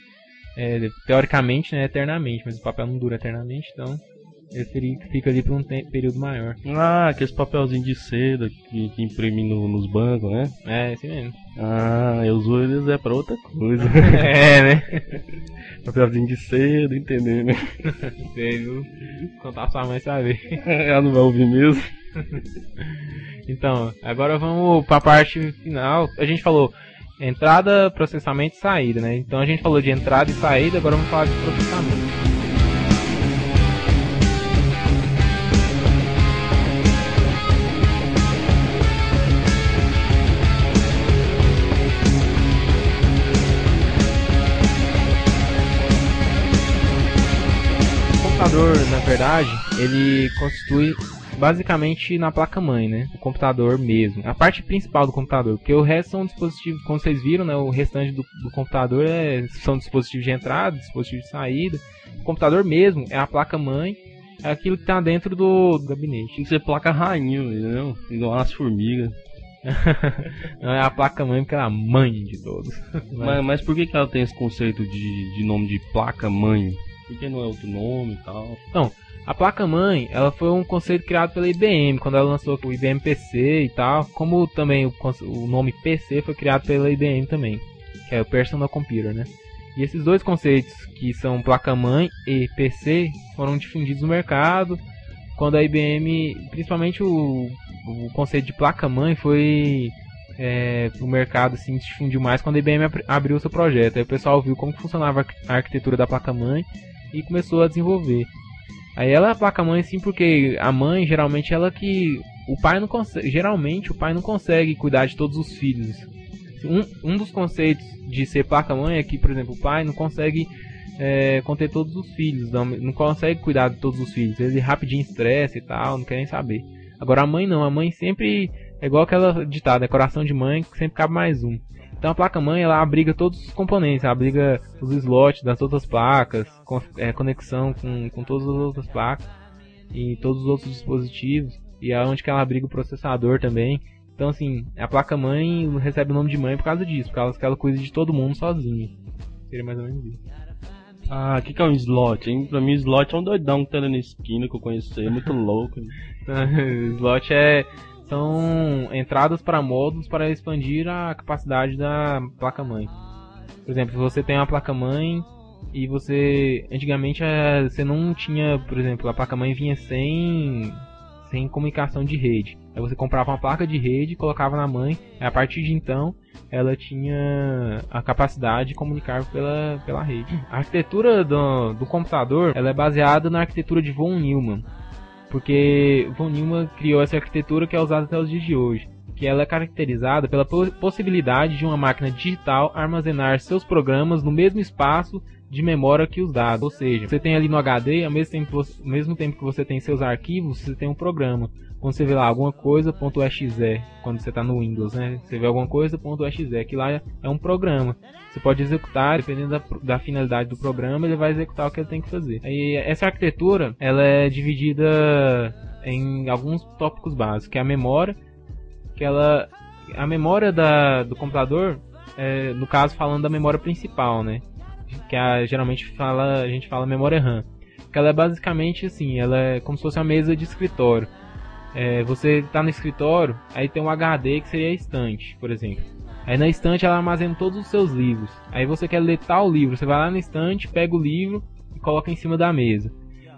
é, teoricamente, né, eternamente, mas o papel não dura eternamente, então ele fica ali por um período maior. Ah, aqueles papelzinhos de seda que, que imprime no, nos bancos, né? É, esse mesmo. Ah, eu uso eles é pra outra coisa. é, né? papelzinho de seda, entendeu, né? Sei, viu? Contar sua mãe saber. Ela não vai ouvir mesmo. então, agora vamos pra parte final. A gente falou entrada, processamento e saída, né? Então a gente falou de entrada e saída, agora vamos falar de processamento. computador, na verdade, ele constitui basicamente na placa-mãe, né? O computador mesmo. A parte principal do computador, porque o resto são dispositivos, como vocês viram, né? O restante do, do computador é, são dispositivos de entrada, dispositivos de saída. O computador mesmo é a placa-mãe, é aquilo que está dentro do, do, gabinete. Tem que ser placa rainha, entendeu? Igual as formigas. Não é a placa-mãe porque ela é a mãe de todos. mas, mas por que, que ela tem esse conceito de, de nome de placa-mãe? Por que não é outro nome e tal? Não, a placa-mãe, ela foi um conceito criado pela IBM, quando ela lançou o IBM PC e tal, como também o, o nome PC foi criado pela IBM também, que é o Personal Computer, né? E esses dois conceitos, que são placa-mãe e PC, foram difundidos no mercado, quando a IBM, principalmente o, o conceito de placa-mãe foi é, o mercado assim, se difundiu mais quando a IBM abriu seu projeto. Aí o pessoal viu como funcionava a arquitetura da placa-mãe e começou a desenvolver. Aí ela é a placa-mãe sim, porque a mãe geralmente ela que o pai não consegue, geralmente o pai não consegue cuidar de todos os filhos. Um, um dos conceitos de ser placa-mãe é que, por exemplo, o pai não consegue é, conter todos os filhos, não, não consegue cuidar de todos os filhos. Ele rapidinho estressa e tal, não quer nem saber. Agora a mãe não, a mãe sempre é igual aquela ditada, é coração de mãe que sempre cabe mais um. Então a placa-mãe ela abriga todos os componentes, ela abriga os slots das outras placas, com, é, conexão com, com todas as outras placas e todos os outros dispositivos, e é onde que ela abriga o processador também. Então assim, a placa-mãe recebe o nome de mãe por causa disso, por causa que ela cuida de todo mundo sozinha. Seria mais ou menos isso. Ah, o que, que é um slot, hein? Pra mim, slot é um doidão que tá na esquina que eu conheci, é muito louco. slot é são entradas para módulos para expandir a capacidade da placa-mãe. Por exemplo, você tem uma placa-mãe e você antigamente eh, você não tinha, por exemplo, a placa-mãe vinha sem sem comunicação de rede. Aí você comprava uma placa de rede, colocava na mãe, a partir de então ela tinha a capacidade de comunicar pela, pela rede. A arquitetura do, do computador ela é baseada na arquitetura de von Neumann porque von Neumann criou essa arquitetura que é usada até os dias de hoje, que ela é caracterizada pela possibilidade de uma máquina digital armazenar seus programas no mesmo espaço de memória que os dados. Ou seja, você tem ali no HD, ao mesmo tempo, ao mesmo tempo que você tem seus arquivos, você tem um programa. Quando você vê lá alguma coisa, .exe, quando você está no Windows, né? Você vê alguma coisa, .exe, que lá é um programa. Você pode executar, dependendo da, da, finalidade do programa, ele vai executar o que ele tem que fazer. E essa arquitetura, ela é dividida em alguns tópicos básicos, que é a memória, que ela... A memória da, do computador, é, no caso falando da memória principal, né? que a, geralmente fala, a gente fala memória RAM. Que ela é basicamente assim, ela é como se fosse uma mesa de escritório. É, você está no escritório, aí tem um HD que seria a estante, por exemplo. Aí na estante ela armazena todos os seus livros. Aí você quer ler tal livro, você vai lá na estante, pega o livro e coloca em cima da mesa.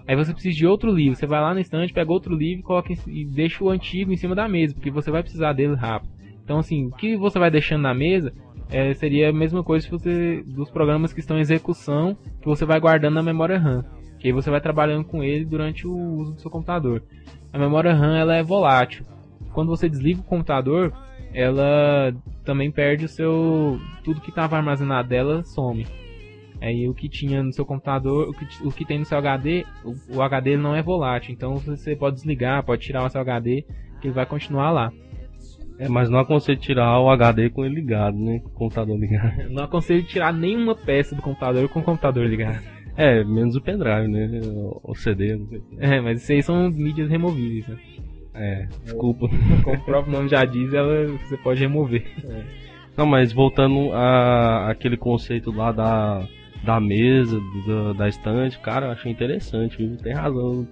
Aí você precisa de outro livro, você vai lá na estante, pega outro livro coloca em, e deixa o antigo em cima da mesa, porque você vai precisar dele rápido. Então assim, o que você vai deixando na mesa é, seria a mesma coisa você dos programas que estão em execução que você vai guardando na memória RAM. Que aí você vai trabalhando com ele durante o uso do seu computador. A memória RAM ela é volátil. Quando você desliga o computador, ela também perde o seu tudo que estava armazenado dela some. Aí o que tinha no seu computador, o que, o que tem no seu HD, o, o HD não é volátil, então você pode desligar, pode tirar o seu HD, que ele vai continuar lá. É, mas não aconselho tirar o HD com ele ligado, né? Com o computador ligado. Não aconselho tirar nenhuma peça do computador com o computador ligado. É, menos o pendrive, né? O CD. É, mas isso aí são mídias removíveis, né? É, desculpa. Como o próprio nome já diz, ela, você pode remover. É. Não, mas voltando a aquele conceito lá da, da mesa, da, da estante, cara, eu achei interessante, viu? Tem razão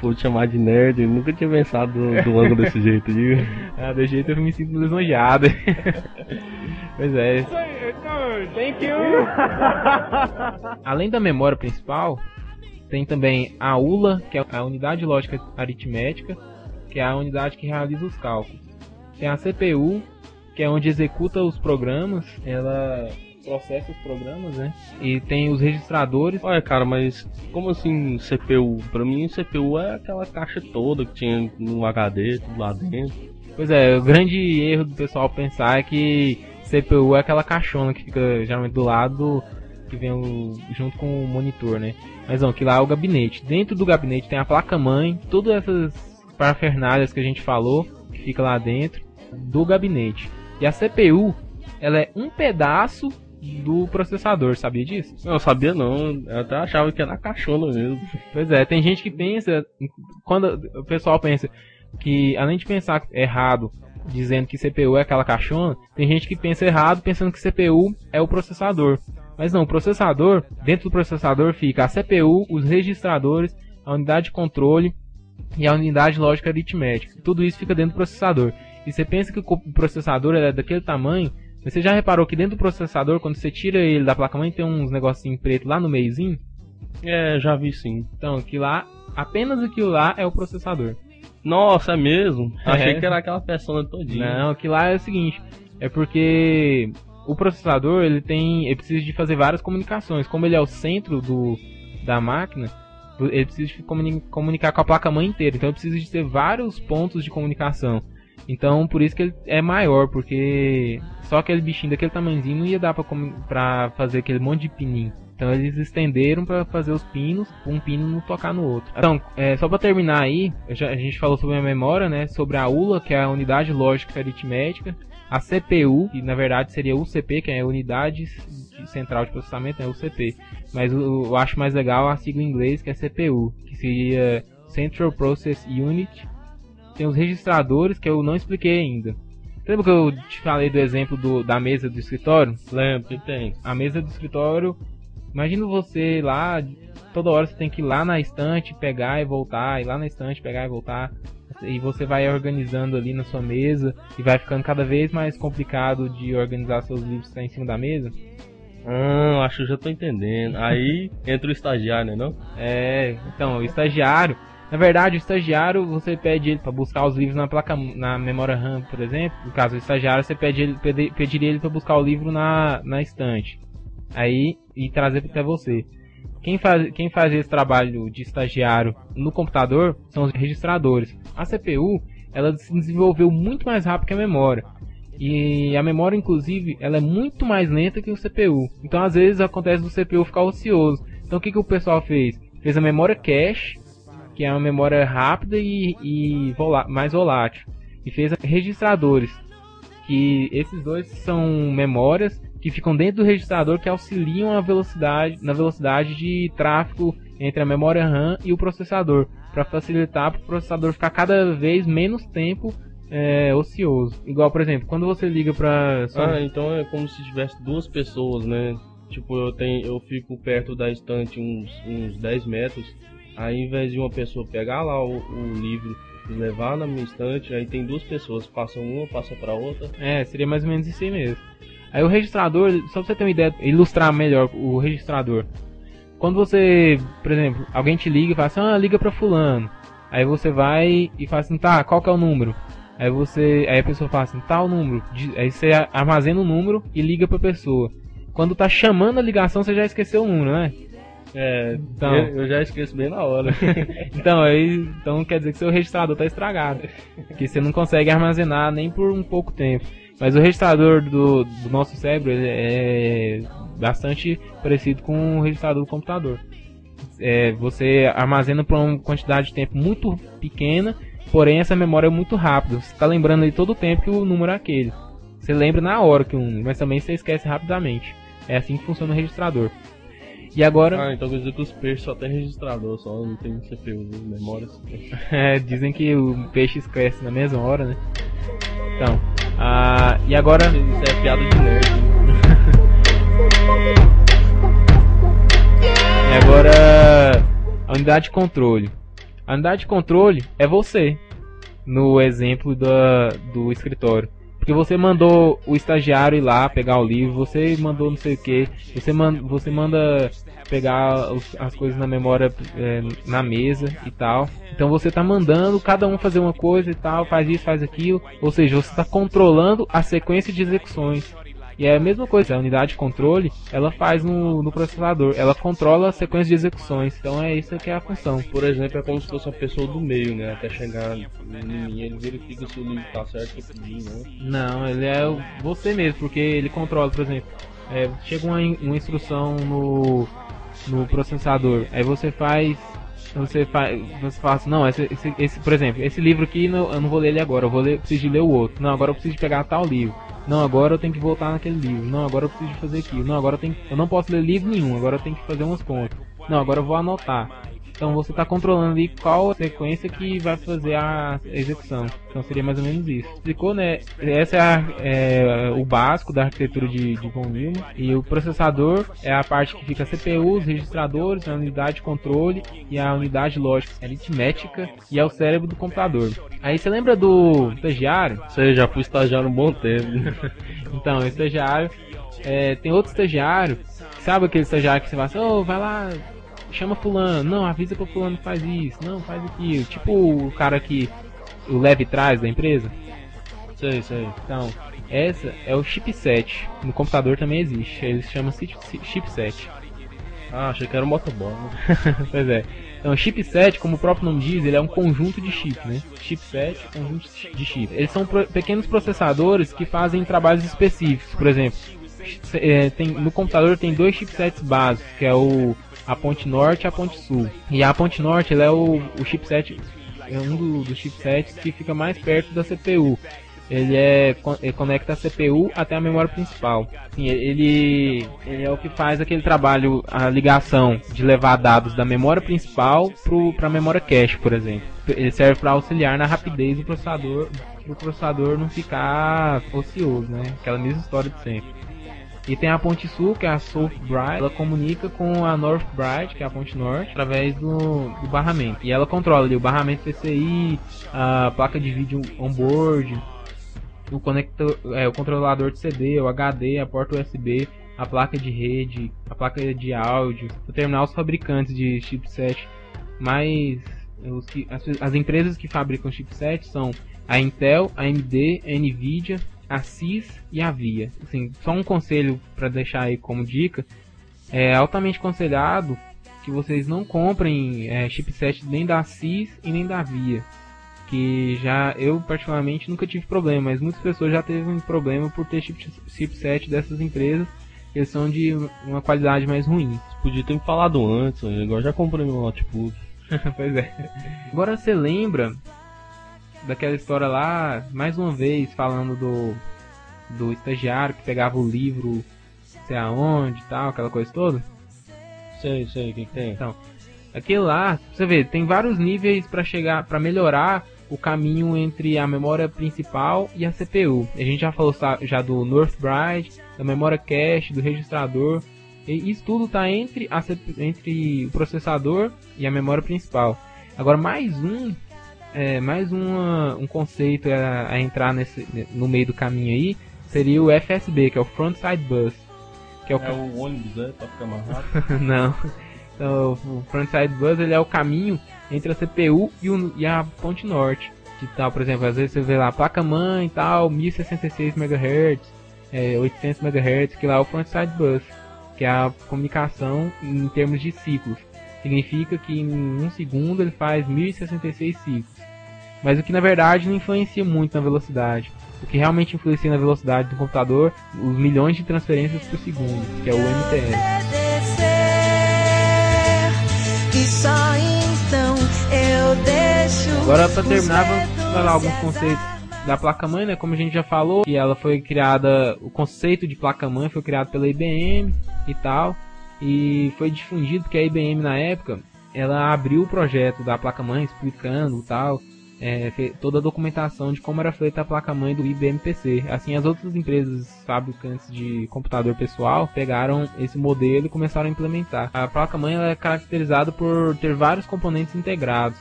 por chamar de nerd, eu nunca tinha pensado do, do ângulo desse jeito, viu? ah, desse jeito eu me sinto lisonjeado. pois é. Thank you! Além da memória principal, tem também a ULA, que é a unidade lógica aritmética, que é a unidade que realiza os cálculos. Tem a CPU, que é onde executa os programas, ela processa os programas, né? E tem os registradores. Olha, cara, mas como assim CPU? Pra mim, CPU é aquela caixa toda que tinha no HD, tudo lá dentro. Pois é, o grande erro do pessoal pensar é que CPU é aquela caixona que fica geralmente do lado que vem o, junto com o monitor, né? Mas não, que lá é o gabinete. Dentro do gabinete tem a placa-mãe, todas essas parafernálias que a gente falou, que fica lá dentro do gabinete. E a CPU, ela é um pedaço do processador, sabia disso? Não, sabia não. Eu até achava que era caixona mesmo. Pois é, tem gente que pensa, quando o pessoal pensa que além de pensar errado, dizendo que CPU é aquela caixona, tem gente que pensa errado pensando que CPU é o processador. Mas não, o processador, dentro do processador fica a CPU, os registradores, a unidade de controle e a unidade lógica aritmética. Tudo isso fica dentro do processador. E você pensa que o processador é daquele tamanho, você já reparou que dentro do processador, quando você tira ele da placa-mãe, tem uns negocinho preto lá no meiozinho? É, já vi sim. Então, aquilo lá, apenas aquilo lá é o processador. Nossa, é mesmo? É. Achei que era aquela persona todinha. Não, aquilo lá é o seguinte, é porque o processador, ele tem, ele precisa de fazer várias comunicações. Como ele é o centro do, da máquina, ele precisa comunicar com a placa-mãe inteira. Então, ele precisa de ter vários pontos de comunicação. Então, por isso que ele é maior, porque só aquele bichinho daquele tamanhozinho não ia dar pra, pra fazer aquele monte de pininho. Então eles estenderam pra fazer os pinos, um pino não tocar no outro. Então, é, só pra terminar aí, já- a gente falou sobre a memória, né? Sobre a ULA, que é a unidade lógica aritmética. A CPU, que na verdade seria UCP, que é a unidade de- central de processamento, é UCP. Mas eu, eu acho mais legal a sigla em inglês, que é CPU, que seria Central Process Unit. Tem os registradores, que eu não expliquei ainda. Lembra que eu te falei do exemplo do- da mesa do escritório? Lembro que tem. a mesa do escritório. Imagina você lá, toda hora você tem que ir lá na estante, pegar e voltar, ir lá na estante, pegar e voltar. E você vai organizando ali na sua mesa e vai ficando cada vez mais complicado de organizar seus livros que em cima da mesa. Ah, acho que eu já tô entendendo. Aí entra o estagiário, né não? É, então, o estagiário, na verdade, o estagiário você pede ele para buscar os livros na placa na memória RAM, por exemplo. No caso, o estagiário você pede ele, pediria ele para buscar o livro na, na estante. Aí e trazer até você. Quem faz, quem faz esse trabalho de estagiário no computador são os registradores. A CPU, ela se desenvolveu muito mais rápido que a memória. E a memória, inclusive, ela é muito mais lenta que o CPU. Então, às vezes, acontece do CPU ficar ocioso. Então, o que, que o pessoal fez? Fez a memória cache, que é uma memória rápida e, e mais volátil. E fez registradores, que esses dois são memórias que ficam dentro do registrador que auxiliam a velocidade, na velocidade de tráfego entre a memória RAM e o processador, para facilitar para o processador ficar cada vez menos tempo é, ocioso. Igual, por exemplo, quando você liga para Ah, então é como se tivesse duas pessoas, né? Tipo, eu tenho, eu fico perto da estante uns, uns 10 metros. Aí, ao invés de uma pessoa pegar lá o, o livro e levar na minha estante, aí tem duas pessoas, passam uma, passa pra outra. É, seria mais ou menos isso aí mesmo. Aí o registrador, só pra você ter uma ideia, ilustrar melhor o registrador. Quando você, por exemplo, alguém te liga e fala assim, ah, liga pra fulano. Aí você vai e fala assim, tá, qual que é o número? Aí você, aí a pessoa fala assim, tal número. Di- Aí você armazena o número e liga pra pessoa. Quando tá chamando a ligação, você já esqueceu o número, né? É, Então. eu, eu já esqueço bem na hora. Então, aí, então quer dizer que seu registrador tá estragado. Que você não consegue armazenar nem por um pouco tempo. Mas o registrador do, do nosso cérebro é bastante parecido com o registrador do computador. É, você armazena por uma quantidade de tempo muito pequena, porém essa memória é muito rápida. Você está lembrando aí todo o tempo que o número é aquele. Você lembra na hora que o número, mas também você esquece rapidamente. É assim que funciona o registrador. E agora. ah, então quer dizer que os peixes só tem registrador, só não tem CPU, né? memórias. É, dizem que o peixe esquece na mesma hora, né? Então, ah, e agora Isso é piada de nerd. e agora a unidade de controle. A unidade de controle é você, no exemplo da, do escritório. Porque você mandou o estagiário ir lá pegar o livro, você mandou não sei o que, você, man, você manda pegar os- as coisas na memória é, na mesa e tal. Então você tá mandando cada um fazer uma coisa e tal, faz isso, faz aquilo. Ou seja, você está controlando a sequência de execuções. E é a mesma coisa, a unidade de controle, ela faz no, no processador, ela controla a sequência de execuções. Então é isso que é a função. Por exemplo, é como se fosse uma pessoa do meio, né? Até chegar em mim, ele verifica se o livro tá certo que eu pedi, né? Não, ele é você mesmo, porque ele controla, por exemplo, é, chega uma, uma instrução no, no processador, aí você faz. Você faz. Você fala assim, não, esse, esse, esse- por exemplo, esse livro aqui não- eu não vou ler ele agora, eu vou ler, preciso ler o outro. Não, agora eu preciso pegar tal livro. Não, agora eu tenho que voltar naquele livro. Não, agora eu preciso fazer aquilo. Não, agora eu tenho, eu não posso ler livro nenhum, agora eu tenho que fazer umas contas. Não, agora eu vou anotar. Então você está controlando ali qual a sequência que vai fazer a execução. Então seria mais ou menos isso. Explicou, né? Essa é, a- é o básico da arquitetura de, de von Neumann. E o processador é a parte que fica a CPU, os registradores, a unidade de controle e a unidade lógica aritmética e é o cérebro do computador. Aí você lembra do estagiário? Você já fui estagiário um bom tempo. Então, o estagiário. é, tem outro estagiário. Sabe aquele estagiário que você fala assim, ô, vai lá, chama fulano. Não, avisa pro fulano faz isso. Não, faz aquilo. Tipo o cara que o leve trás da empresa. sei, sei. Então, essa é o chipset. No computador também existe. Ele se chama chip- chipset. Ah, achei que era um motobola. pois é. Então, chipset, como o próprio nome diz, ele é um conjunto de chip, né? Chipset, conjunto de chip. Eles são pro pequenos processadores que fazem trabalhos específicos. Por exemplo, é, tem, no computador tem dois chipsets básicos, que é o a ponte norte e a ponte sul. E a ponte norte ela é o, o chipset, é um do, dos chipsets que fica mais perto da CPU. Ele é ele conecta a CPU até a memória principal. Sim, ele, ele é o que faz aquele trabalho, a ligação de levar dados da memória principal para a memória cache, por exemplo. Ele serve para auxiliar na rapidez do processador, para o processador não ficar ocioso, né? Aquela mesma história de sempre. E tem a ponte sul, que é a South ela comunica com a North que é a ponte norte, através do, do barramento. E ela controla ali o barramento PCI, a placa de vídeo onboard, o conector, é, o controlador de CD, o HD, a porta USB, a placa de rede, a placa de áudio, o terminal os fabricantes de chipset, mais os que, as, as empresas que fabricam chipset são a Intel, a AMD, a Nvidia, a CIS e a VIA. Assim, só um conselho para deixar aí como dica, é altamente aconselhado que vocês não comprem é, chipset nem da CIS e nem da VIA. Que já eu particularmente nunca tive problema, mas muitas pessoas já teve um problema por ter chip, chipset dessas empresas. Eles são de uma qualidade mais ruim. Podia ter me falado antes, agora já comprei meu notebook. pois é. Agora você lembra daquela história lá, mais uma vez, falando do, do estagiário que pegava o livro, sei aonde e tal, aquela coisa toda. Sei, sei, o que, que tem? Então, aquilo lá, você vê, tem vários níveis para chegar, para melhorar o caminho entre a memória principal e a CPU. A gente já falou já do Northbride, da memória cache, do registrador. E isso tudo está entre, a, entre o processador e a memória principal. Agora mais um é, mais uma, um conceito a, a, entrar nesse, no meio do caminho aí seria o FSB, que é o Frontside Bus. Que é o, é o ônibus, né? Pra ficar mais rápido. Não. Então, o Frontside Bus ele é o caminho entre a CPU e, o, e a ponte norte. Que tal, por exemplo, às vezes você vê lá a placa-mãe e tal, 1066 MHz, é, 800 MHz, que lá é o Frontside Bus, que é a comunicação em termos de ciclos. Significa que em um segundo ele faz 1066 ciclos mas o que na verdade não influencia muito na velocidade. O que realmente influencia na velocidade do computador, os milhões de transferências por segundo, que é o MTL. Agora para terminar, vamos falar alguns conceitos da placa-mãe, né? Como a gente já falou, e ela foi criada, o conceito de placa-mãe foi criado pela IBM e tal, e foi difundido porque a IBM na época, ela abriu o projeto da placa-mãe explicando tal, é, toda a documentação de como era feita a placa-mãe do IBM PC. Assim, as outras empresas fabricantes de computador pessoal pegaram esse modelo e começaram a implementar. A placa-mãe é caracterizada por ter vários componentes integrados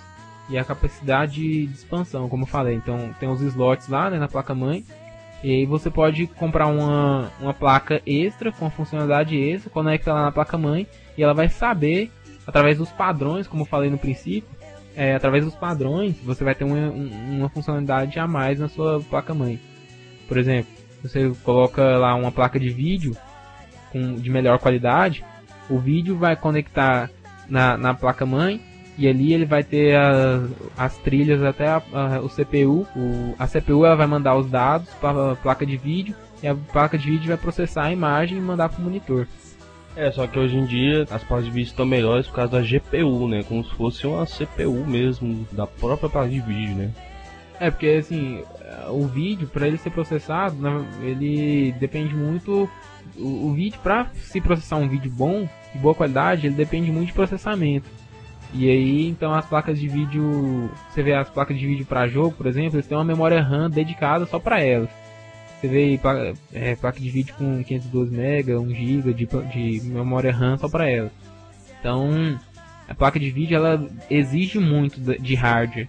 e a capacidade de expansão, como eu falei. Então, tem os slots lá né, na placa-mãe. E aí você pode comprar uma, uma placa extra com funcionalidade extra, conecta lá na placa-mãe e ela vai saber, através dos padrões, como eu falei no princípio, é, através dos padrões, você vai ter uma, uma funcionalidade a mais na sua placa-mãe. Por exemplo, você coloca lá uma placa de vídeo com, de melhor qualidade, o vídeo vai conectar na, na placa-mãe e ali ele vai ter a, as trilhas até a, a, o CPU. O, a CPU ela vai mandar os dados para a placa de vídeo e a placa de vídeo vai processar a imagem e mandar para o monitor. É, só que hoje em dia as placas de vídeo estão melhores por causa da GPU, né? Como se fosse uma CPU mesmo, da própria placa de vídeo, né? É, porque assim, o vídeo, para ele ser processado, ele depende muito. O, o vídeo, para se processar um vídeo bom, de boa qualidade, ele depende muito de processamento. E aí, então as placas de vídeo, você vê as placas de vídeo para jogo, por exemplo, eles têm uma memória RAM dedicada só para elas. Você vê é, placa de vídeo com 512 MB, 1 GB de, de memória RAM só para ela. Então, a placa de vídeo ela exige muito de hardware.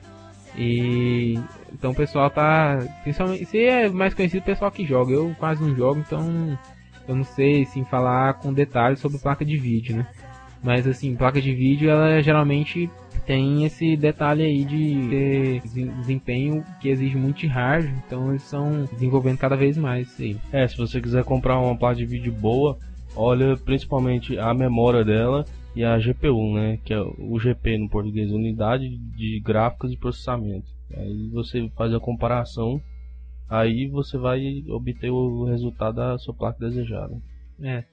E então o pessoal tá, principalmente, se é mais conhecido o pessoal que joga. Eu quase não jogo, então eu não sei sim falar com detalhes sobre placa de vídeo, né? Mas assim, placa de vídeo ela geralmente tem esse detalhe aí de desempenho que exige muito de hardware, então eles estão desenvolvendo cada vez mais isso aí. É, se você quiser comprar uma placa de vídeo boa, olha principalmente a memória dela e a GPU, né? Que é o GP no português, Unidade de Gráficos e Processamento. Aí você faz a comparação, aí você vai obter o resultado da sua placa desejada. É.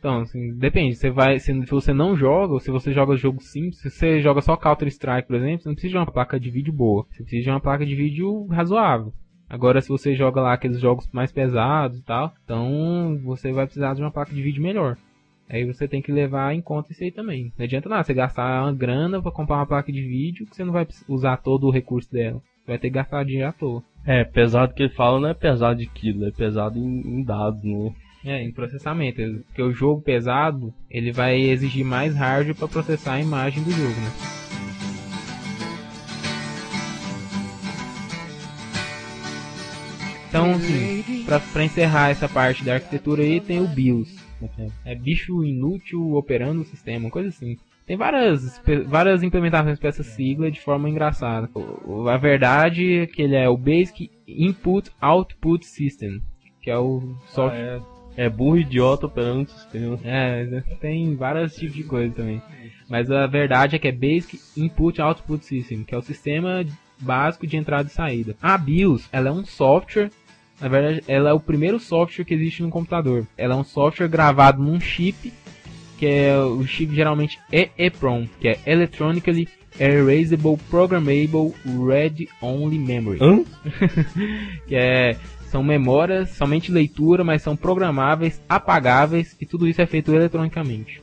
Então, assim, depende. Você vai, se você não joga, ou se você joga jogo simples, se você joga só Counter Strike, por exemplo, você não precisa de uma placa de vídeo boa. Você precisa de uma placa de vídeo razoável. Agora, se você joga lá aqueles jogos mais pesados e tal, então você vai precisar de uma placa de vídeo melhor. Aí você tem que levar em conta isso aí também. Não adianta nada você gastar uma grana para comprar uma placa de vídeo que você não vai usar todo o recurso dela. Vai ter que gastar dinheiro à toa. É, pesado que ele fala não é pesado de quilo, é pesado em, em dados, né? É, em processamento. Porque o jogo pesado, ele vai exigir mais hardware para processar a imagem do jogo, né? Então, assim, pra, pra encerrar essa parte da arquitetura aí, tem o BIOS. É bicho inútil operando o sistema, coisa assim. Tem várias, várias implementações para essa sigla de forma engraçada. A verdade é que ele é o Basic Input Output System, que é o software. Ah, é. É burro idiota operando o sistema. É, tem vários tipos de coisa também. Mas a verdade é que é Basic Input Output System, que é o sistema básico de entrada e saída. A BIOS, ela é um software na verdade, ela é o primeiro software que existe no computador. Ela é um software gravado num chip, que é o chip geralmente EEPROM, que é Electronically Erasable Programmable Read Only Memory. Hã? que é são memórias, somente leitura, mas são programáveis, apagáveis e tudo isso é feito eletronicamente.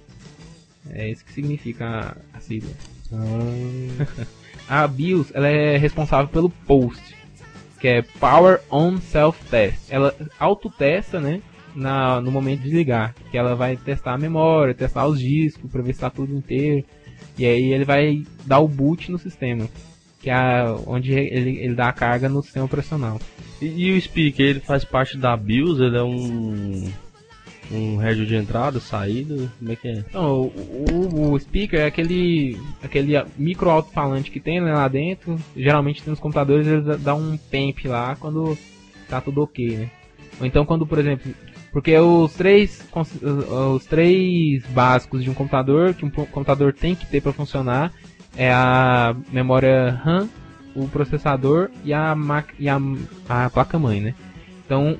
É isso que significa a, a sigla. Ah. a BIOS ela é responsável pelo POST, que é Power On Self Test. Ela autotesta, né? Na, no momento de ligar, que ela vai testar a memória, testar os discos para ver se está tudo inteiro. E aí ele vai dar o boot no sistema, que é onde ele, ele dá a carga no sistema operacional. E, e o speaker, ele faz parte da BIOS, ele é um um rádio de entrada, saída, como é que é? Então, o, o, speaker é aquele aquele micro alto-falante que tem né, lá dentro. Geralmente nos computadores ele dá um PEMP lá quando tá tudo ok, né? Ou então quando, por exemplo, porque os três os três básicos de um computador que um computador tem que ter para funcionar é a memória RAM, o processador e a, e a, a placa mãe, né? Então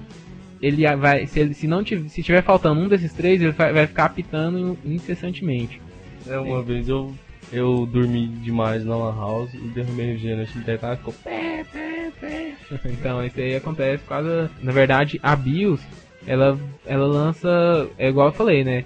ele vai, se, ele, se não tiver, se tiver faltando um desses três, ele vai, vai ficar apitando incessantemente. É, uma é. vez eu, eu dormi demais na Lan House e derrubei energia no teclado e ficou pé, pé, pé. então, isso aí acontece por causa. Na verdade, a BIOS, ela, ela lança. É igual eu falei, né?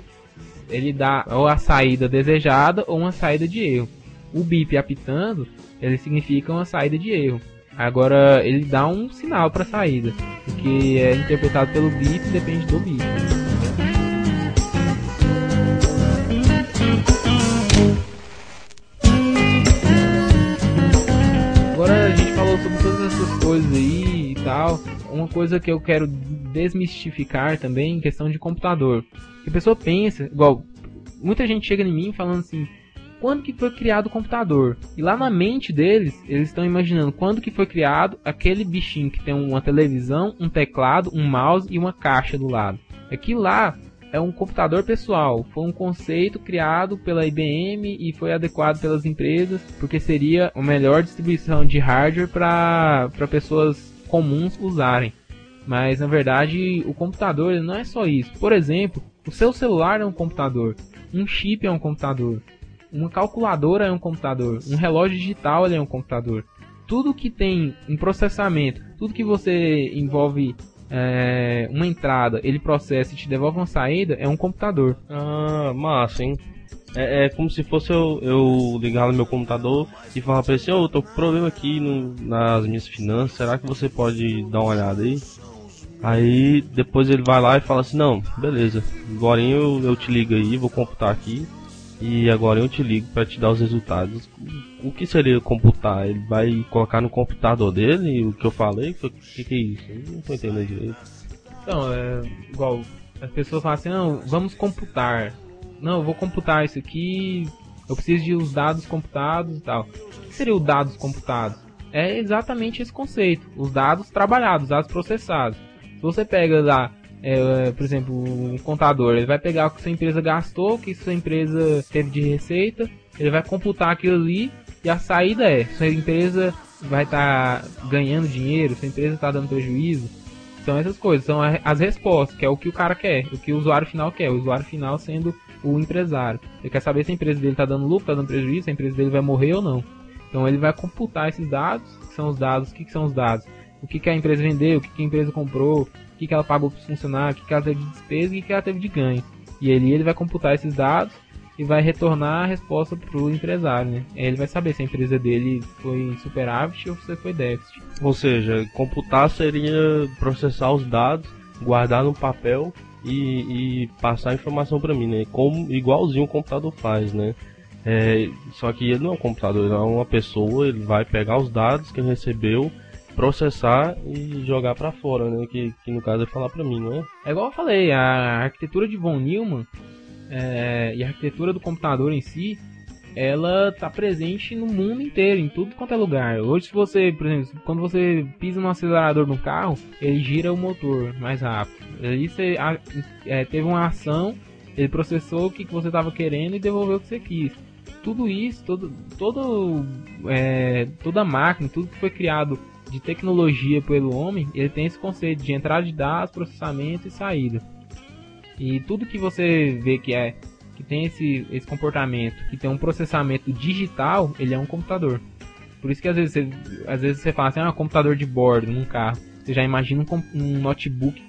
Ele dá ou a saída desejada ou uma saída de erro. O bip apitando, ele significa uma saída de erro. Agora ele dá um sinal para saída, que é interpretado pelo bip depende do bip. Agora a gente falou sobre todas essas coisas aí e tal. Uma coisa que eu quero desmistificar também em questão de computador. Que a pessoa pensa, igual muita gente chega em mim falando assim: quando que foi criado o computador. E lá na mente deles, eles estão imaginando quando que foi criado aquele bichinho que tem uma televisão, um teclado, um mouse e uma caixa do lado. Aquilo lá é um computador pessoal, foi um conceito criado pela IBM e foi adequado pelas empresas porque seria a melhor distribuição de hardware para pessoas comuns usarem. Mas na verdade o computador não é só isso. Por exemplo, o seu celular é um computador, um chip é um computador, uma calculadora é um computador, um relógio digital é um computador. Tudo que tem um processamento, tudo que você envolve é, uma entrada, ele processa e te devolve uma saída, é um computador. Ah, massa, hein? É, é como se fosse eu, eu, ligar no meu computador e falar pra ele assim, oh, eu tô com problema aqui no, nas minhas finanças, será que você pode dar uma olhada aí? Aí depois ele vai lá e fala assim, não, beleza, agora eu, eu te ligo aí, vou computar aqui e agora eu te ligo para te dar os resultados. O que seria computar? Ele vai colocar no computador dele o que eu falei? O que, que é isso? Eu não tô entendendo direito. Então, é igual as pessoas falam assim, não, vamos computar. Não, eu vou computar isso aqui, eu preciso de os dados computados e tal. O que seria os dados computados? É exatamente esse conceito, os dados trabalhados, os dados processados. Se você pega lá é, por exemplo, um contador, ele vai pegar o que sua empresa gastou, o que sua empresa teve de receita, ele vai computar aquilo ali e a saída é, sua empresa vai estar tá ganhando dinheiro, sua empresa está dando prejuízo. São essas coisas, são as respostas, que é o que o cara quer, o que o usuário final quer, o usuário final sendo o empresário. Ele quer saber se a empresa dele está dando lucro, está dando prejuízo, se a empresa dele vai morrer ou não. Então ele vai computar esses dados, que são os dados, o que, que são os dados? O que, que a empresa vendeu, o que, que a empresa comprou, que, que ela pagou para os funcionários, o que, que ela teve de despesa e o que, que ela teve de ganho. E ele, ele vai computar esses dados e vai retornar a resposta para o empresário. Né? Ele vai saber se a empresa dele foi superávit ou se foi déficit. Ou seja, computar seria processar os dados, guardar no papel e, e passar a informação para mim, né? Como igualzinho o computador faz, né? É, só que ele não é um computador, ele é uma pessoa, ele vai pegar os dados que ele recebeu, processar e jogar para fora, né? Que, que no caso é falar para mim, não é? É igual eu falei, a arquitetura de von Neumann é, e a arquitetura do computador em si, ela está presente no mundo inteiro, em tudo quanto é lugar. Hoje, se você, por exemplo, quando você pisa no acelerador no carro, ele gira o motor mais rápido. Ali você é, teve uma ação, ele processou o que, que você estava querendo e devolveu o que você quis. Tudo isso, todo, todo, é, toda máquina, tudo que foi criado de tecnologia pelo homem, ele tem esse conceito de entrada de dados, processamento e saída. E tudo que você vê que é que tem esse, esse comportamento, que tem um processamento digital, ele é um computador. Por isso que às vezes você, às vezes você fala assim, ah, um computador de bordo num carro. Você já imagina um, um notebook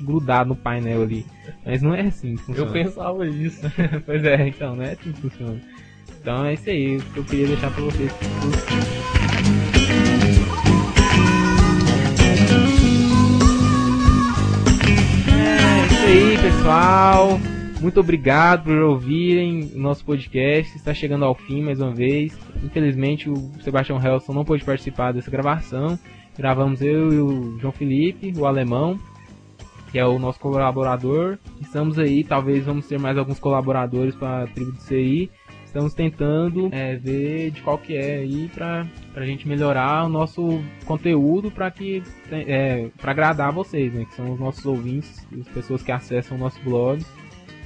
grudado no painel ali. Mas não é assim que funciona. Eu pensava isso. pois é, então, não é assim que funciona. Então é isso aí que eu queria deixar pra vocês. Aí, pessoal. Muito obrigado por ouvirem o nosso podcast. Está chegando ao fim mais uma vez. Infelizmente, o Sebastião Helson não pôde participar dessa gravação. Gravamos eu e o João Felipe, o alemão, que é o nosso colaborador. Estamos aí, talvez vamos ter mais alguns colaboradores para a tribo do CI estamos tentando é, ver de qual que é aí para a gente melhorar o nosso conteúdo para que é, para agradar vocês, né, que são os nossos ouvintes, as pessoas que acessam o nosso blog.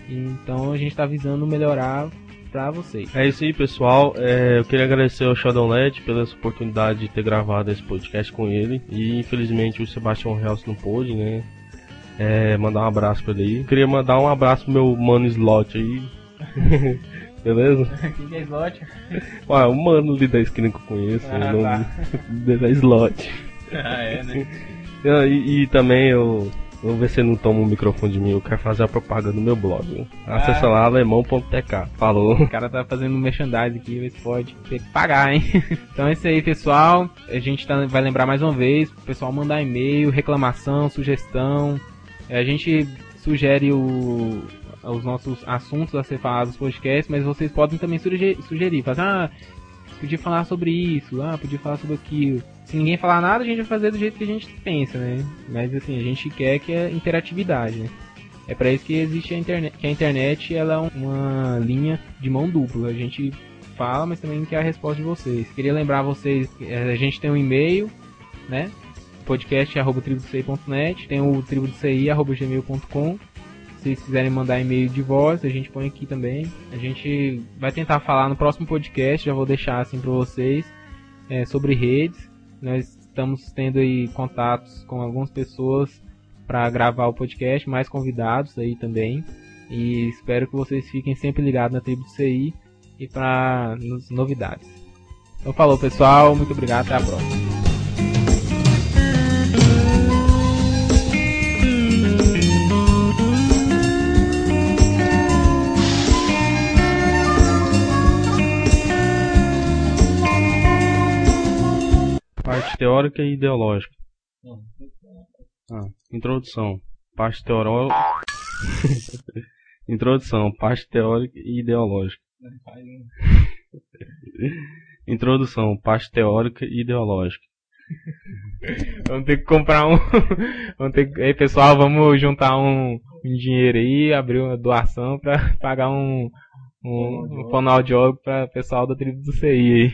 Então a gente está visando melhorar para vocês. É isso aí, pessoal. É, eu queria agradecer ao Shadow LED pela oportunidade de ter gravado esse podcast com ele. E infelizmente o Sebastião Hells não pôde, né? É, mandar um abraço para ele aí. Queria mandar um abraço pro meu mano Slot aí. Beleza? Quem é slot? Ué, um mano ali da esquina que eu conheço. Ah, nome tá. da slot. Ah, é, né? E, e, também eu. Vou ver se não toma o microfone de mim. Eu quero fazer a propaganda do meu blog. Acesse ah. lá alemão.tk. Falou. O cara tá fazendo merchandising aqui, vê se pode. Tem que pagar, hein? então é isso aí, pessoal. A gente tá, vai lembrar mais uma vez. O pessoal mandar e-mail, reclamação, sugestão. A gente sugere o, os nossos assuntos a ser falados no podcast, mas vocês podem também sugerir, sugerir fazer, ah, podia falar sobre isso, ah, podia falar sobre aquilo. Se ninguém falar nada, a gente vai fazer do jeito que a gente pensa, né? Mas assim, a gente quer que é interatividade, né? É para isso que existe a internet, que a internet ela é uma linha de mão dupla. A gente fala, mas também quer a resposta de vocês. Queria lembrar vocês, é, a gente tem um e-mail, né? podcast@tribudoci.net, tem o tribudoci@gmail.com se vocês quiserem mandar e-mail de voz, a gente põe aqui também. A gente vai tentar falar no próximo podcast, já vou deixar assim para vocês, é, sobre redes. Nós estamos tendo aí contatos com algumas pessoas para gravar o podcast, mais convidados aí também. E espero que vocês fiquem sempre ligados na tribo do CI e para novidades. Então falou pessoal, muito obrigado, até a próxima. Teórica e ideológica. Ah, introdução. Parte teórica. introdução. Parte teórica e ideológica. introdução. Parte teórica e ideológica. vamos ter que comprar um. vamos ter que... Aí, pessoal, vamos juntar um, um dinheiro aí, abrir uma doação para pagar um, um, um fonoaudiólogo para pessoal da tribo do CI aí.